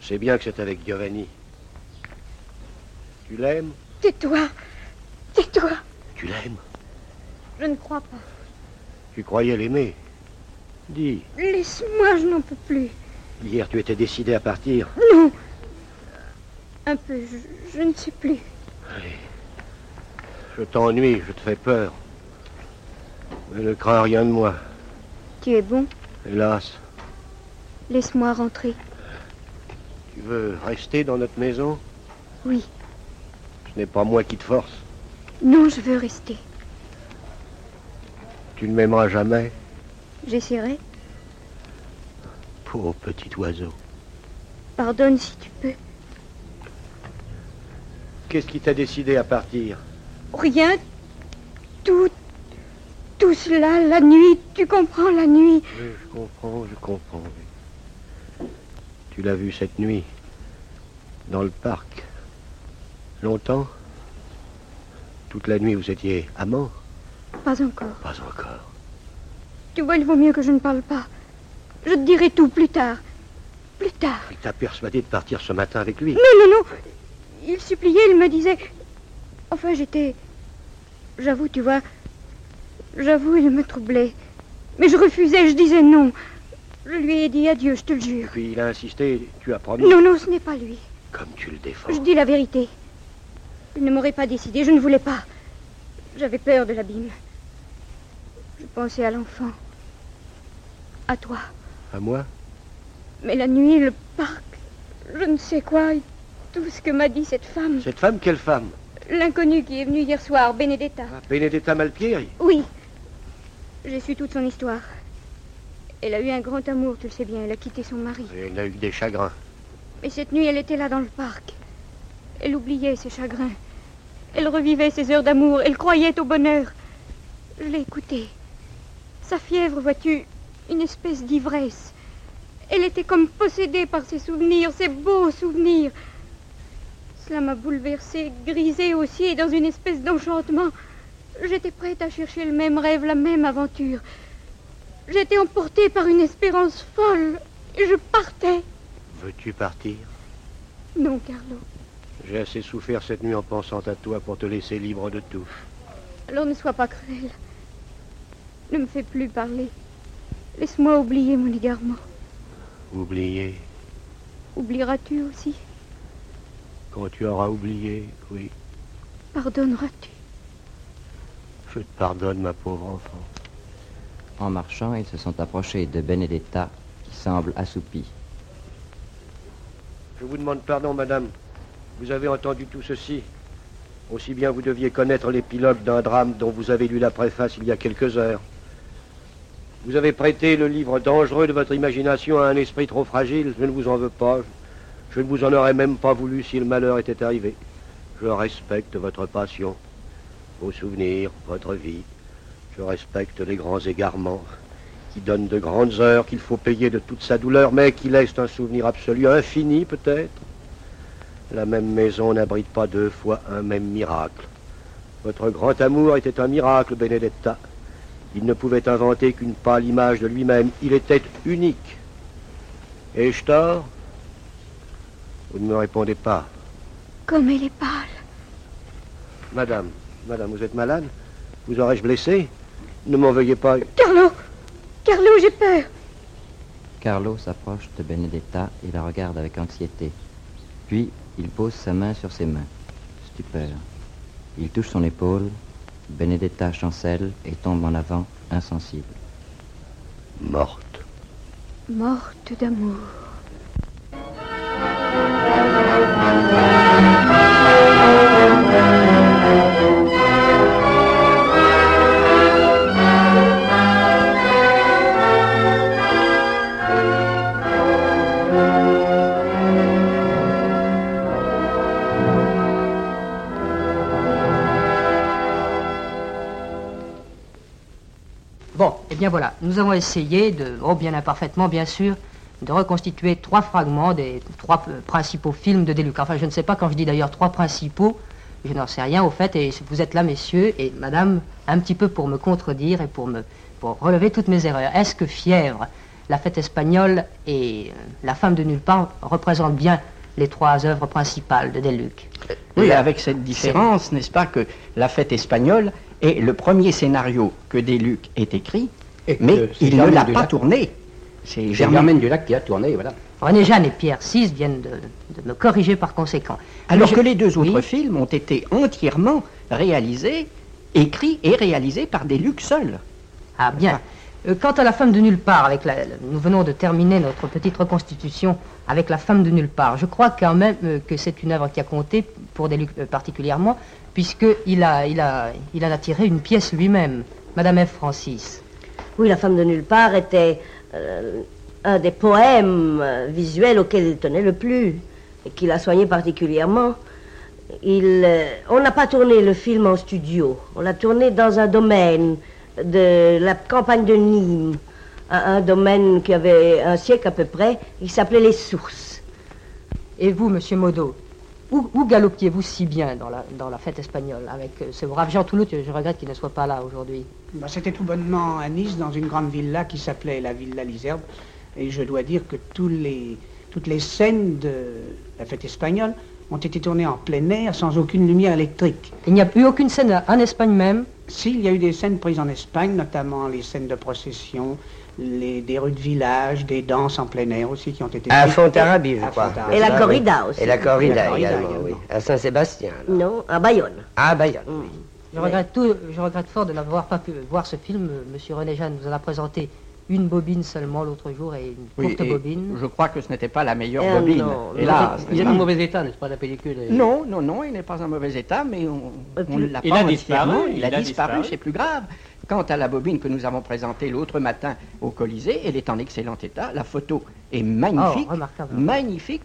C'est bien que c'est avec Giovanni. Tu l'aimes? Tais-toi. Tais-toi. Tu l'aimes? Je ne crois pas. Tu croyais l'aimer Dis, Laisse-moi, je n'en peux plus. hier tu étais décidé à partir. Non. Un peu, je, je ne sais plus. Je t'ennuie, je te fais peur. Mais ne crains rien de moi. Tu es bon? Hélas, Laisse-moi rentrer. tu veux rester dans notre maison? Oui. Ce n'est pas moi qui te force. Non, je veux rester. Tu ne m'aimeras jamais, J'essaierai. pauvre petit oiseau. Pardonne si tu peux. Qu'est-ce qui t'a décidé à partir? Rien. Tout. Tout cela, la nuit. Tu comprends, la nuit? Oui, je comprends, je comprends. Tu l'as vu cette nuit, dans le parc. Longtemps Toute la nuit, vous étiez amants Pas encore. Pas encore. Tu vois, il vaut mieux que je ne parle pas. Je te dirai tout plus tard. Plus tard. Il t'a persuadé de partir ce matin avec lui. Non, non, non. Il suppliait, il me disait. Enfin, j'étais. J'avoue, tu vois. J'avoue, il me troublait. Mais je refusais, je disais non. Je lui ai dit adieu, je te le jure. Puis il a insisté, tu as promis. Non, non, ce n'est pas lui. Comme tu le défends. Je dis la vérité. Il ne m'aurait pas décidé, je ne voulais pas. J'avais peur de l'abîme. Pensais à l'enfant. À toi. À moi Mais la nuit, le parc, je ne sais quoi, et tout ce que m'a dit cette femme. Cette femme, quelle femme L'inconnue qui est venue hier soir, Benedetta. Benedetta Malpieri Oui. J'ai su toute son histoire. Elle a eu un grand amour, tu le sais bien. Elle a quitté son mari. Elle a eu des chagrins. Mais cette nuit, elle était là dans le parc. Elle oubliait ses chagrins. Elle revivait ses heures d'amour. Elle croyait au bonheur. Je l'ai écoutée. Sa fièvre, vois-tu, une espèce d'ivresse. Elle était comme possédée par ses souvenirs, ses beaux souvenirs. Cela m'a bouleversée, grisée aussi, et dans une espèce d'enchantement. J'étais prête à chercher le même rêve, la même aventure. J'étais emportée par une espérance folle, et je partais. Veux-tu partir? Non, Carlo. J'ai assez souffert cette nuit en pensant à toi pour te laisser libre de tout. Alors ne sois pas cruel. Ne me fais plus parler. Laisse-moi oublier mon égarement. Oublier. Oublieras-tu aussi? Quand tu auras oublié, oui. Pardonneras-tu? Je te pardonne, ma pauvre enfant. En marchant, ils se sont approchés de Benedetta, qui semble assoupie. Je vous demande pardon, madame. Vous avez entendu tout ceci. Aussi bien vous deviez connaître l'épilogue d'un drame dont vous avez lu la préface il y a quelques heures. Vous avez prêté le livre dangereux de votre imagination à un esprit trop fragile. Je ne vous en veux pas. Je ne vous en aurais même pas voulu si le malheur était arrivé. Je respecte votre passion, vos souvenirs, votre vie. Je respecte les grands égarements qui donnent de grandes heures qu'il faut payer de toute sa douleur, mais qui laissent un souvenir absolu, infini peut-être. La même maison n'abrite pas deux fois un même miracle. Votre grand amour était un miracle, Benedetta. Il ne pouvait inventer qu'une pâle image de lui-même. Il était unique. Ai-je tort Vous ne me répondez pas. Comme elle est pâle. Madame, madame, vous êtes malade? Vous aurais-je blessé? Ne m'en veuillez pas. Carlo Carlo, j'ai peur. Carlo s'approche de Benedetta et la regarde avec anxiété. Puis, Il pose sa main sur ses mains. Stupeur. Il touche son épaule. Benedetta chancelle et tombe en avant, insensible. Morte. Morte d'amour. Voilà, nous avons essayé de, oh bien imparfaitement bien sûr, de reconstituer trois fragments des trois euh, principaux films de Deluc. Enfin, je ne sais pas quand je dis d'ailleurs trois principaux, je n'en sais rien au fait, et vous êtes là, messieurs et madame, un petit peu pour me contredire et pour me pour relever toutes mes erreurs. Est-ce que Fièvre, La fête espagnole et euh, La femme de nulle part représentent bien les trois œuvres principales de Deluc Oui, avec cette différence, n'est-ce pas, que La fête espagnole est le premier scénario que Deluc ait écrit, Et mais il ne l'a pas tourné. C'est Germaine Dulac qui a tourné, voilà. René Jeanne et Pierre VI viennent de, de me corriger par conséquent. Alors que les deux autres Oui. films ont été entièrement réalisés, écrits et réalisés par Deluc seul. Ah bien. Euh, quant à la femme de nulle part, avec la, nous venons de terminer notre petite reconstitution avec la femme de nulle part. Je crois quand même euh, que c'est une œuvre qui a compté pour Deluc euh, particulièrement, puisqu'il a, il a, il en a tiré une pièce lui-même, Madame F. Francis. Oui, La femme de nulle part était euh, un des poèmes euh, visuels auxquels il tenait le plus et qu'il a soigné particulièrement. Il, euh, on n'a pas tourné le film en studio, on l'a tourné dans un domaine de la campagne de Nîmes, un, domaine qui avait un siècle à peu près, il s'appelait Les Sources. Et vous, Monsieur Modo, où, où galopiez-vous si bien dans la, dans la fête espagnole avec euh, ce brave Jean Toulouse Je regrette qu'il ne soit pas là aujourd'hui? Bah, C'était tout bonnement à Nice, dans une grande villa qui s'appelait la Villa Liserbe. Et je dois dire que tous les, toutes les scènes de la fête espagnole ont été tournées en plein air, sans aucune lumière électrique. Il n'y a eu aucune scène en Espagne même? Si, il y a eu des scènes prises en Espagne, notamment les scènes de procession, les, des rues de village, des danses en plein air aussi qui ont été À. Fontarabie, je À crois. Et la Ça, corrida aussi. Et la corrida, Et la corrida également, également. oui. À Saint-Sébastien. Non, à Bayonne. Ah, Bayonne. Je regrette, tout, je regrette fort de n'avoir pas pu voir ce film. Euh, Monsieur René Jeanne nous en a présenté une bobine seulement l'autre jour et une Oui, courte et bobine. je crois que ce n'était pas la meilleure Eh bobine. non, Hélas, Il est en mauvais état, n'est-ce pas, la pellicule est- Non, non, non, il n'est pas en mauvais état, mais on Et ne l'a Il pas a disparu, il Il a a disparu, disparu. c'est plus grave. Quant à la bobine que nous avons présentée l'autre matin au Colisée, elle est en excellent état. La photo est magnifique. Oh, remarquable. Magnifique.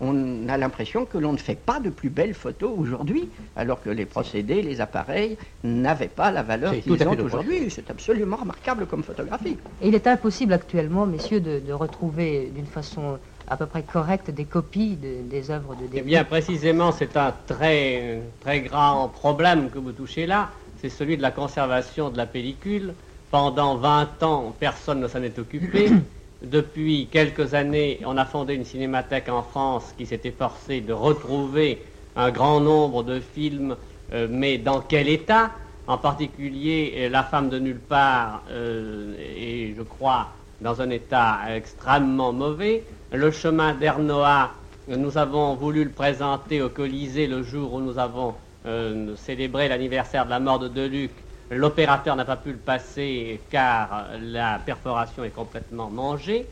On a l'impression que l'on ne fait pas de plus belles photos aujourd'hui, alors que les procédés, les appareils n'avaient pas la valeur qu'ils ont aujourd'hui. C'est absolument remarquable comme photographie. Et il est impossible actuellement, messieurs, de, de retrouver d'une façon à peu près correcte des copies de- des œuvres de Eh bien, précisément, c'est un très, très grand problème que vous touchez là. C'est celui de la conservation de la pellicule. Pendant 20 ans, personne ne s'en est occupé. Depuis quelques années, on a fondé une cinémathèque en France qui s'est efforcée de retrouver un grand nombre de films, euh, mais dans quel état? En particulier, euh, La femme de nulle part euh, est, je crois, dans un état extrêmement mauvais. Le chemin d'Ernoa, nous avons voulu le présenter au Colisée le jour où nous avons euh, célébré l'anniversaire de la mort de Deluc. L'opérateur n'a pas pu le passer car la perforation est complètement mangée.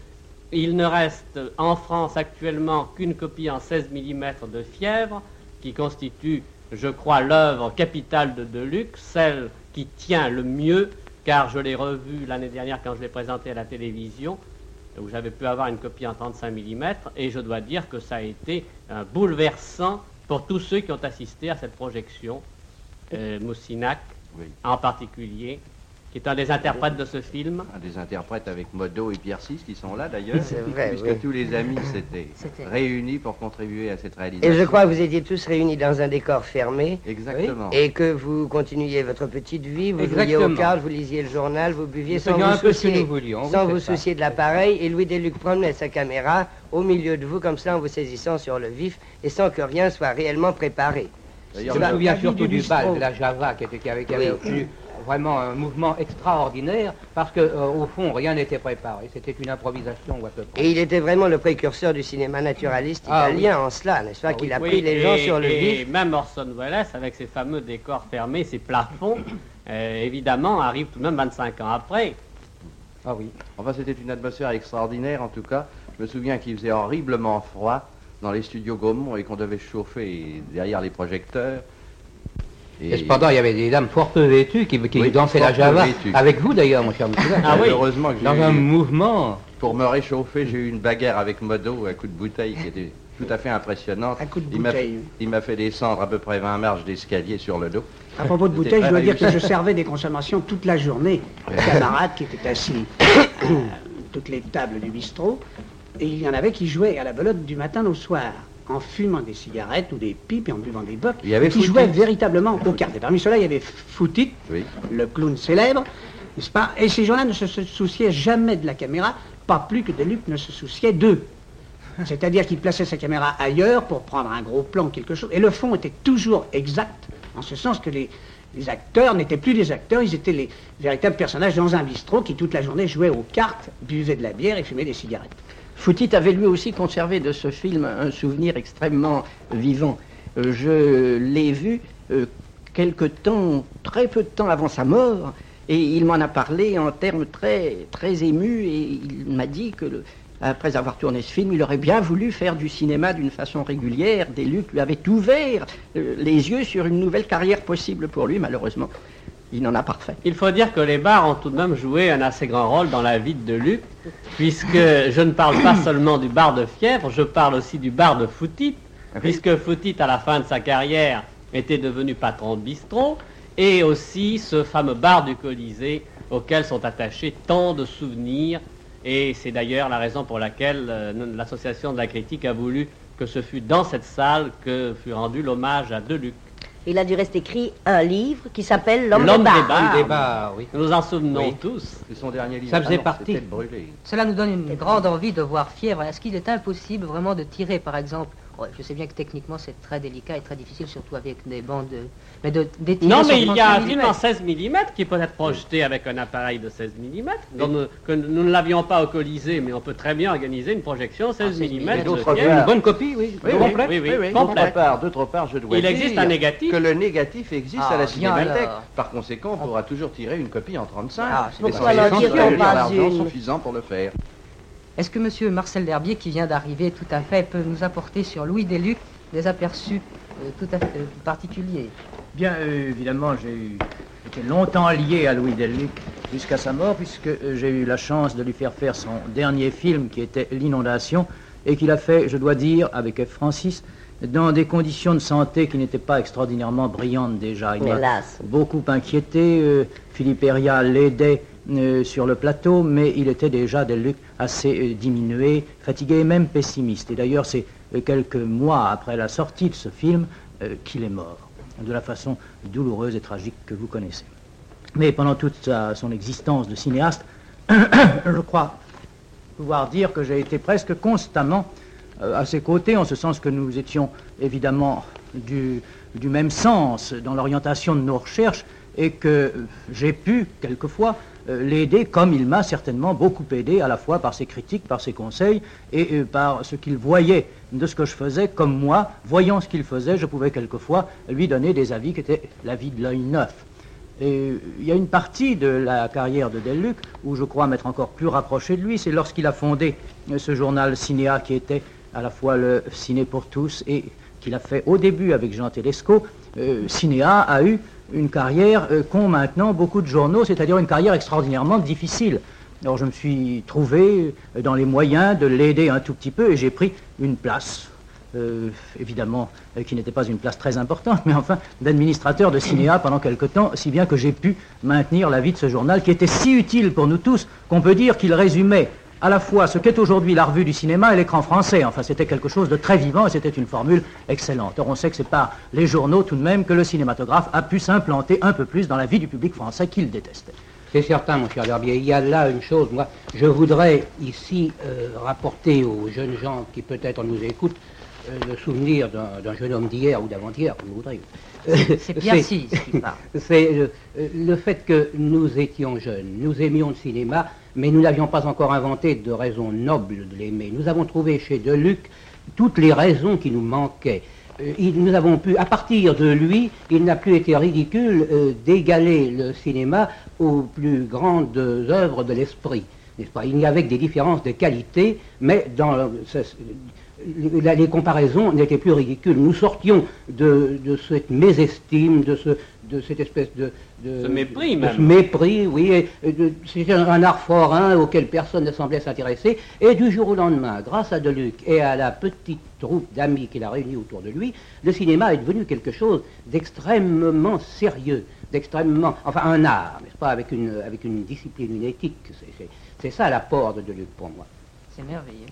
Il ne reste en France actuellement qu'une copie en 16 mm de fièvre qui constitue, je crois, l'œuvre capitale de Deluc, celle qui tient le mieux, car je l'ai revue l'année dernière quand je l'ai présentée à la télévision, où j'avais pu avoir une copie en 35 mm, et je dois dire que ça a été bouleversant pour tous ceux qui ont assisté à cette projection. Euh, Moussinac, Oui. en particulier, qui est un des interprètes de ce film. Un des interprètes avec Modo et Pierre Six qui sont là d'ailleurs, C'est vrai, puisque oui. tous les amis s'étaient C'était- réunis pour contribuer à cette réalisation. Et je crois que vous étiez tous réunis dans un décor fermé. Exactement. Et que vous continuiez votre petite vie, vous jouiez aux cartes, vous lisiez le journal, vous buviez Nous sans vous un peu ce que soucier, nous voulions, sans vous soucier de l'appareil. Et Louis Deluc promenait sa caméra au milieu de vous, comme ça, en vous saisissant sur le vif et sans que rien soit réellement préparé. Je me souviens surtout du bal de la Java qui, était, qui avait, qui avait eu vraiment un mouvement extraordinaire parce que euh, au fond rien n'était préparé. C'était une improvisation ou à peu près. Et il était vraiment le précurseur du cinéma naturaliste Ah, italien oui. en cela, n'est-ce pas Ah, Qu'il oui. a Oui, pris les gens et- sur le et vif. même Orson Welles, avec ses fameux décors fermés, ses plafonds, euh, évidemment, arrive tout de même 25 ans après. Ah oui. Enfin, c'était une atmosphère extraordinaire, en tout cas. Je me souviens qu'il faisait horriblement froid dans les studios Gaumont et qu'on devait chauffer derrière les projecteurs. Et cependant, il y avait des dames fort peu vêtues qui, qui Oui, dansaient la Java. Avec vous d'ailleurs, mon cher monsieur. Ah oui. Heureusement que j'ai Dans eu- un mouvement. Pour me réchauffer, j'ai eu une bagarre avec Modo à coup de bouteille qui était tout à fait impressionnante. À coup de Il m'a bouteille. fait- Il m'a fait descendre à peu près 20 marches d'escalier sur le dos. À propos de C'était bouteilles, je dois dire que je servais des consommations toute la journée aux camarades qui étaient assis à toutes les tables du bistrot. Et il y en avait qui jouaient à la belote du matin au soir, en fumant des cigarettes ou des pipes et en buvant des bocs. Qui jouaient véritablement aux cartes. Et parmi ceux-là, il y avait Foutit, Oui. le clown célèbre, n'est-ce pas? Et ces gens-là ne se se souciaient jamais de la caméra, pas plus que Deluc ne se souciait d'eux. C'est-à-dire qu'il plaçait sa caméra ailleurs pour prendre un gros plan ou quelque chose. Et le fond était toujours exact, en ce sens que les, les acteurs n'étaient plus des acteurs, ils étaient les véritables personnages dans un bistrot qui toute la journée jouaient aux cartes, buvaient de la bière et fumaient des cigarettes. Foutit avait lui aussi conservé de ce film un souvenir extrêmement vivant. Euh, je l'ai vu euh, quelque temps, très peu de temps avant sa mort, et il m'en a parlé en termes très, très émus, et il m'a dit que, après avoir tourné ce film, il aurait bien voulu faire du cinéma d'une façon régulière. Deluc lui avait ouvert euh, les yeux sur une nouvelle carrière possible pour lui, malheureusement. Il n'en a pas refait. Il faut dire que les bars ont tout de même joué un assez grand rôle dans la vie de Luc, puisque je ne parle pas seulement du bar de Fièvre, je parle aussi du bar de Foutit, puisque Foutit, à la fin de sa carrière, était devenu patron de bistrot, et aussi ce fameux bar du Colisée, auquel sont attachés tant de souvenirs, et c'est d'ailleurs la raison pour laquelle euh, l'association de la critique a voulu que ce fût dans cette salle que fut rendu l'hommage à Deluc. Il a du reste écrit un livre qui s'appelle L'homme L'homme des bars. bars. Des bars, oui. Nous nous en souvenons Oui. tous. C'est son dernier livre. Ça faisait Ah non, partie. brûlé. Cela nous donne une grande envie de voir Fièvre. Est-ce qu'il est impossible vraiment de tirer, par exemple, je sais bien que techniquement c'est très délicat et très difficile, surtout avec des bandes, de- mais de d'étirer Non, mais il y a un 35 film mm. en 16 mm qui peut être projeté avec un appareil de 16 mm. dont nous, que nous ne l'avions pas au Colisée, mais on peut très bien organiser une projection 16 mm. Et d'autre part-. Une bonne copie, oui. Oui, oui, complète. oui, oui, D'autre complète. part, d'autre part, je dois Il dire existe un négatif. que le négatif existe Ah, à la bien Cinémathèque. Par conséquent, on pourra toujours tirer une copie en 35. Ah, c'est suffisant pour le faire. Est-ce que monsieur Marcel Derbier, qui vient d'arriver tout à fait, peut nous apporter sur Louis Deluc des aperçus euh, tout à fait euh, particuliers? Bien, euh, évidemment, j'ai été longtemps lié à Louis Deluc jusqu'à sa mort, puisque euh, j'ai eu la chance de lui faire faire son dernier film, qui était L'inondation, et qu'il a fait, je dois dire, avec F. Francis, dans des conditions de santé qui n'étaient pas extraordinairement brillantes déjà. Il m'a Hélas. beaucoup inquiété. euh, Philippe Héria l'aidait euh, sur le plateau, mais il était déjà, Deluc, assez euh, diminué, fatigué et même pessimiste. Et d'ailleurs, c'est euh, quelques mois après la sortie de ce film qu'il est mort, de la façon douloureuse et tragique que vous connaissez. Mais pendant toute sa- son existence de cinéaste, je crois pouvoir dire que j'ai été presque constamment à ses côtés, en ce sens que nous étions évidemment du, du même sens dans l'orientation de nos recherches et que j'ai pu quelquefois l'aider comme il m'a certainement beaucoup aidé à la fois par ses critiques, par ses conseils et euh, par ce qu'il voyait de ce que je faisais comme moi, voyant ce qu'il faisait, je pouvais quelquefois lui donner des avis qui étaient l'avis de l'œil neuf. Et il y a une partie de la carrière de Deluc où je crois m'être encore plus rapproché de lui, c'est lorsqu'il a fondé euh, ce journal Cinéa qui était à la fois le Ciné pour tous et qu'il a fait au début avec Jean Tedesco. Euh, Cinéa a eu une carrière euh, qu'ont maintenant beaucoup de journaux, c'est-à-dire une carrière extraordinairement difficile. Alors je me suis trouvé euh, dans les moyens de l'aider un tout petit peu et j'ai pris une place euh, évidemment, qui n'était pas une place très importante, mais enfin, d'administrateur de cinéa pendant quelque temps, si bien que j'ai pu maintenir la vie de ce journal qui était si utile pour nous tous qu'on peut dire qu'il résumait à la fois ce qu'est aujourd'hui la revue du cinéma et l'écran français. Enfin, c'était quelque chose de très vivant et c'était une formule excellente. Or, on sait que c'est par les journaux tout de même que le cinématographe a pu s'implanter un peu plus dans la vie du public français qu'il détestait. C'est certain, mon cher Derbier. Il y a là une chose, moi, je voudrais ici euh, rapporter aux jeunes gens qui peut-être nous écoutent euh, le souvenir d'un jeune homme d'hier ou d'avant-hier, comme vous voudrez. C'est bien si. C'est euh, le fait que nous étions jeunes, nous aimions le cinéma, mais nous n'avions pas encore inventé de raisons nobles de l'aimer. Nous avons trouvé chez Deluc toutes les raisons qui nous manquaient. Euh, nous avons pu, à partir de lui, il n'a plus été ridicule d'égaler le cinéma aux plus grandes œuvres de l'esprit. Il n'y avait que des différences de qualité, mais dans, les comparaisons n'étaient plus ridicules. Nous sortions de, cette mésestime, de, ce, de cette espèce de, ce mépris, même. Ce mépris, oui. C'était un art forain auquel personne ne semblait s'intéresser. Et du jour au lendemain, grâce à Deluc et à la petite troupe d'amis qu'il a réunis autour de lui, le cinéma est devenu quelque chose d'extrêmement sérieux, d'extrêmement, enfin un art, n'est-ce pas, avec une, avec une discipline, une éthique. C'est ça l'apport de Deluc pour moi. C'est merveilleux.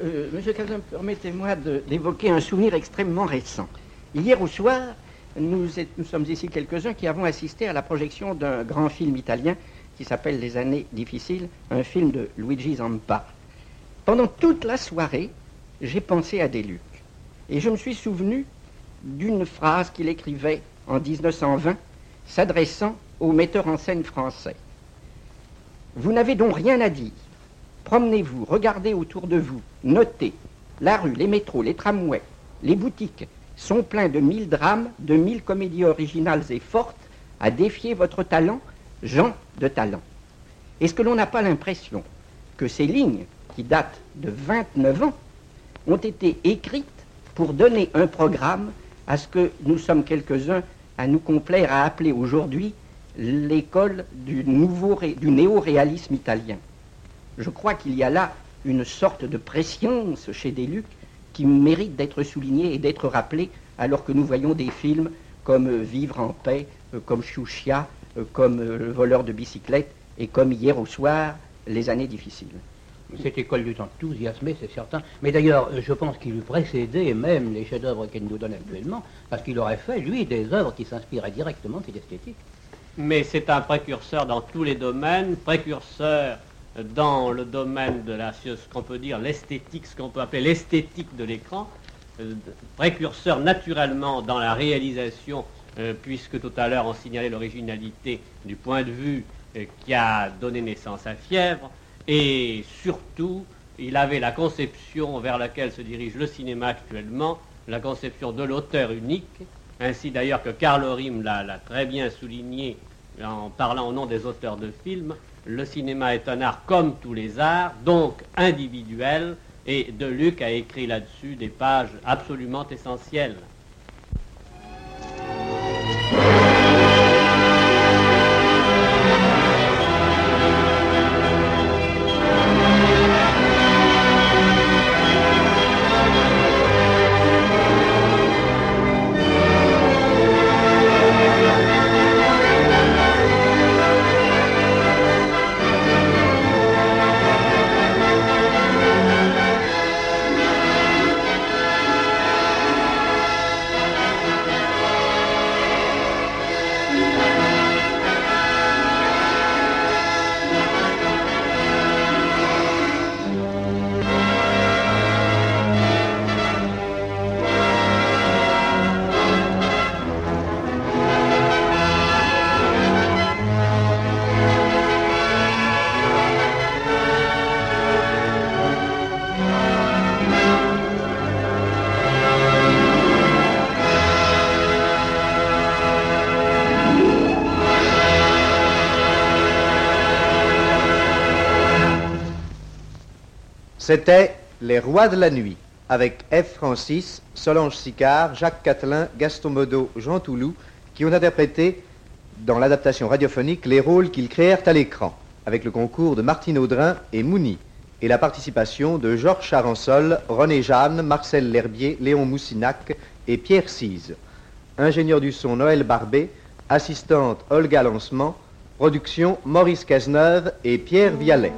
Euh, Monsieur Cazin, permettez-moi d'évoquer un souvenir extrêmement récent. Hier au soir, nous, sommes ici quelques-uns qui avons assisté à la projection d'un grand film italien qui s'appelle Les années difficiles, un film de Luigi Zampa. Pendant toute la soirée, j'ai pensé à Deluc. Et je me suis souvenu d'une phrase qu'il écrivait en 1920, s'adressant aux metteurs en scène français. Vous n'avez donc rien à dire. Promenez-vous, regardez autour de vous, notez. La rue, les métros, les tramways, les boutiques sont pleins de mille drames, de mille comédies originales et fortes à défier votre talent, gens de talent. Est-ce que l'on n'a pas l'impression que ces lignes, qui datent de 29 ans, ont été écrites pour donner un programme à ce que nous sommes quelques-uns à nous complaire à appeler aujourd'hui l'école du, nouveau, du néo-réalisme italien? Je crois qu'il y a là une sorte de préscience chez Deluc qui mérite d'être soulignée et d'être rappelée alors que nous voyons des films comme euh, Vivre en paix, euh, comme Chouchia, euh, comme Le voleur de bicyclette et comme hier au soir, Les années difficiles. Cette école du enthousiasmé, c'est certain. Mais d'ailleurs, je pense qu'il précédait même les chefs-d'œuvre qu'elle nous donne actuellement, parce qu'il aurait fait, lui, des œuvres qui s'inspiraient directement de cette esthétique. Mais c'est un précurseur dans tous les domaines, précurseur dans le domaine de la, ce l'esthétique, ce qu'on peut appeler l'esthétique de l'écran, euh, précurseur naturellement dans la réalisation, euh, puisque tout à l'heure on signalait l'originalité du point de vue euh, qui a donné naissance à Fièvre, et surtout il avait la conception vers laquelle se dirige le cinéma actuellement, la conception de l'auteur unique, ainsi d'ailleurs que Karl Rim l'a très bien souligné en parlant au nom des auteurs de films, le cinéma est un art comme tous les arts, donc individuel, et Deluc a écrit là-dessus des pages absolument essentielles. C'était Les Rois de la Nuit, avec F. Francis, Solange Sicard, Jacques Catelin, Gaston Modo, Jean Toulou, qui ont interprété dans l'adaptation radiophonique les rôles qu'ils créèrent à l'écran, avec le concours de Martine Audrin et Mouni, et la participation de Georges Charansol, René Jeanne, Marcel L'Herbier, Léon Moussinac et Pierre Cise. Ingénieur du son Noël Barbet, assistante Olga Lancement, production Maurice Cazeneuve et Pierre Vialet.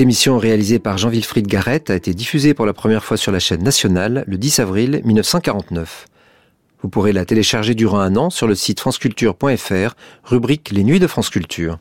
Cette émission réalisée par Jean-Wilfried Garrett a été diffusée pour la première fois sur la chaîne nationale le 10 avril 1949. Vous pourrez la télécharger durant un an sur le site franceculture.fr, rubrique Les Nuits de France Culture.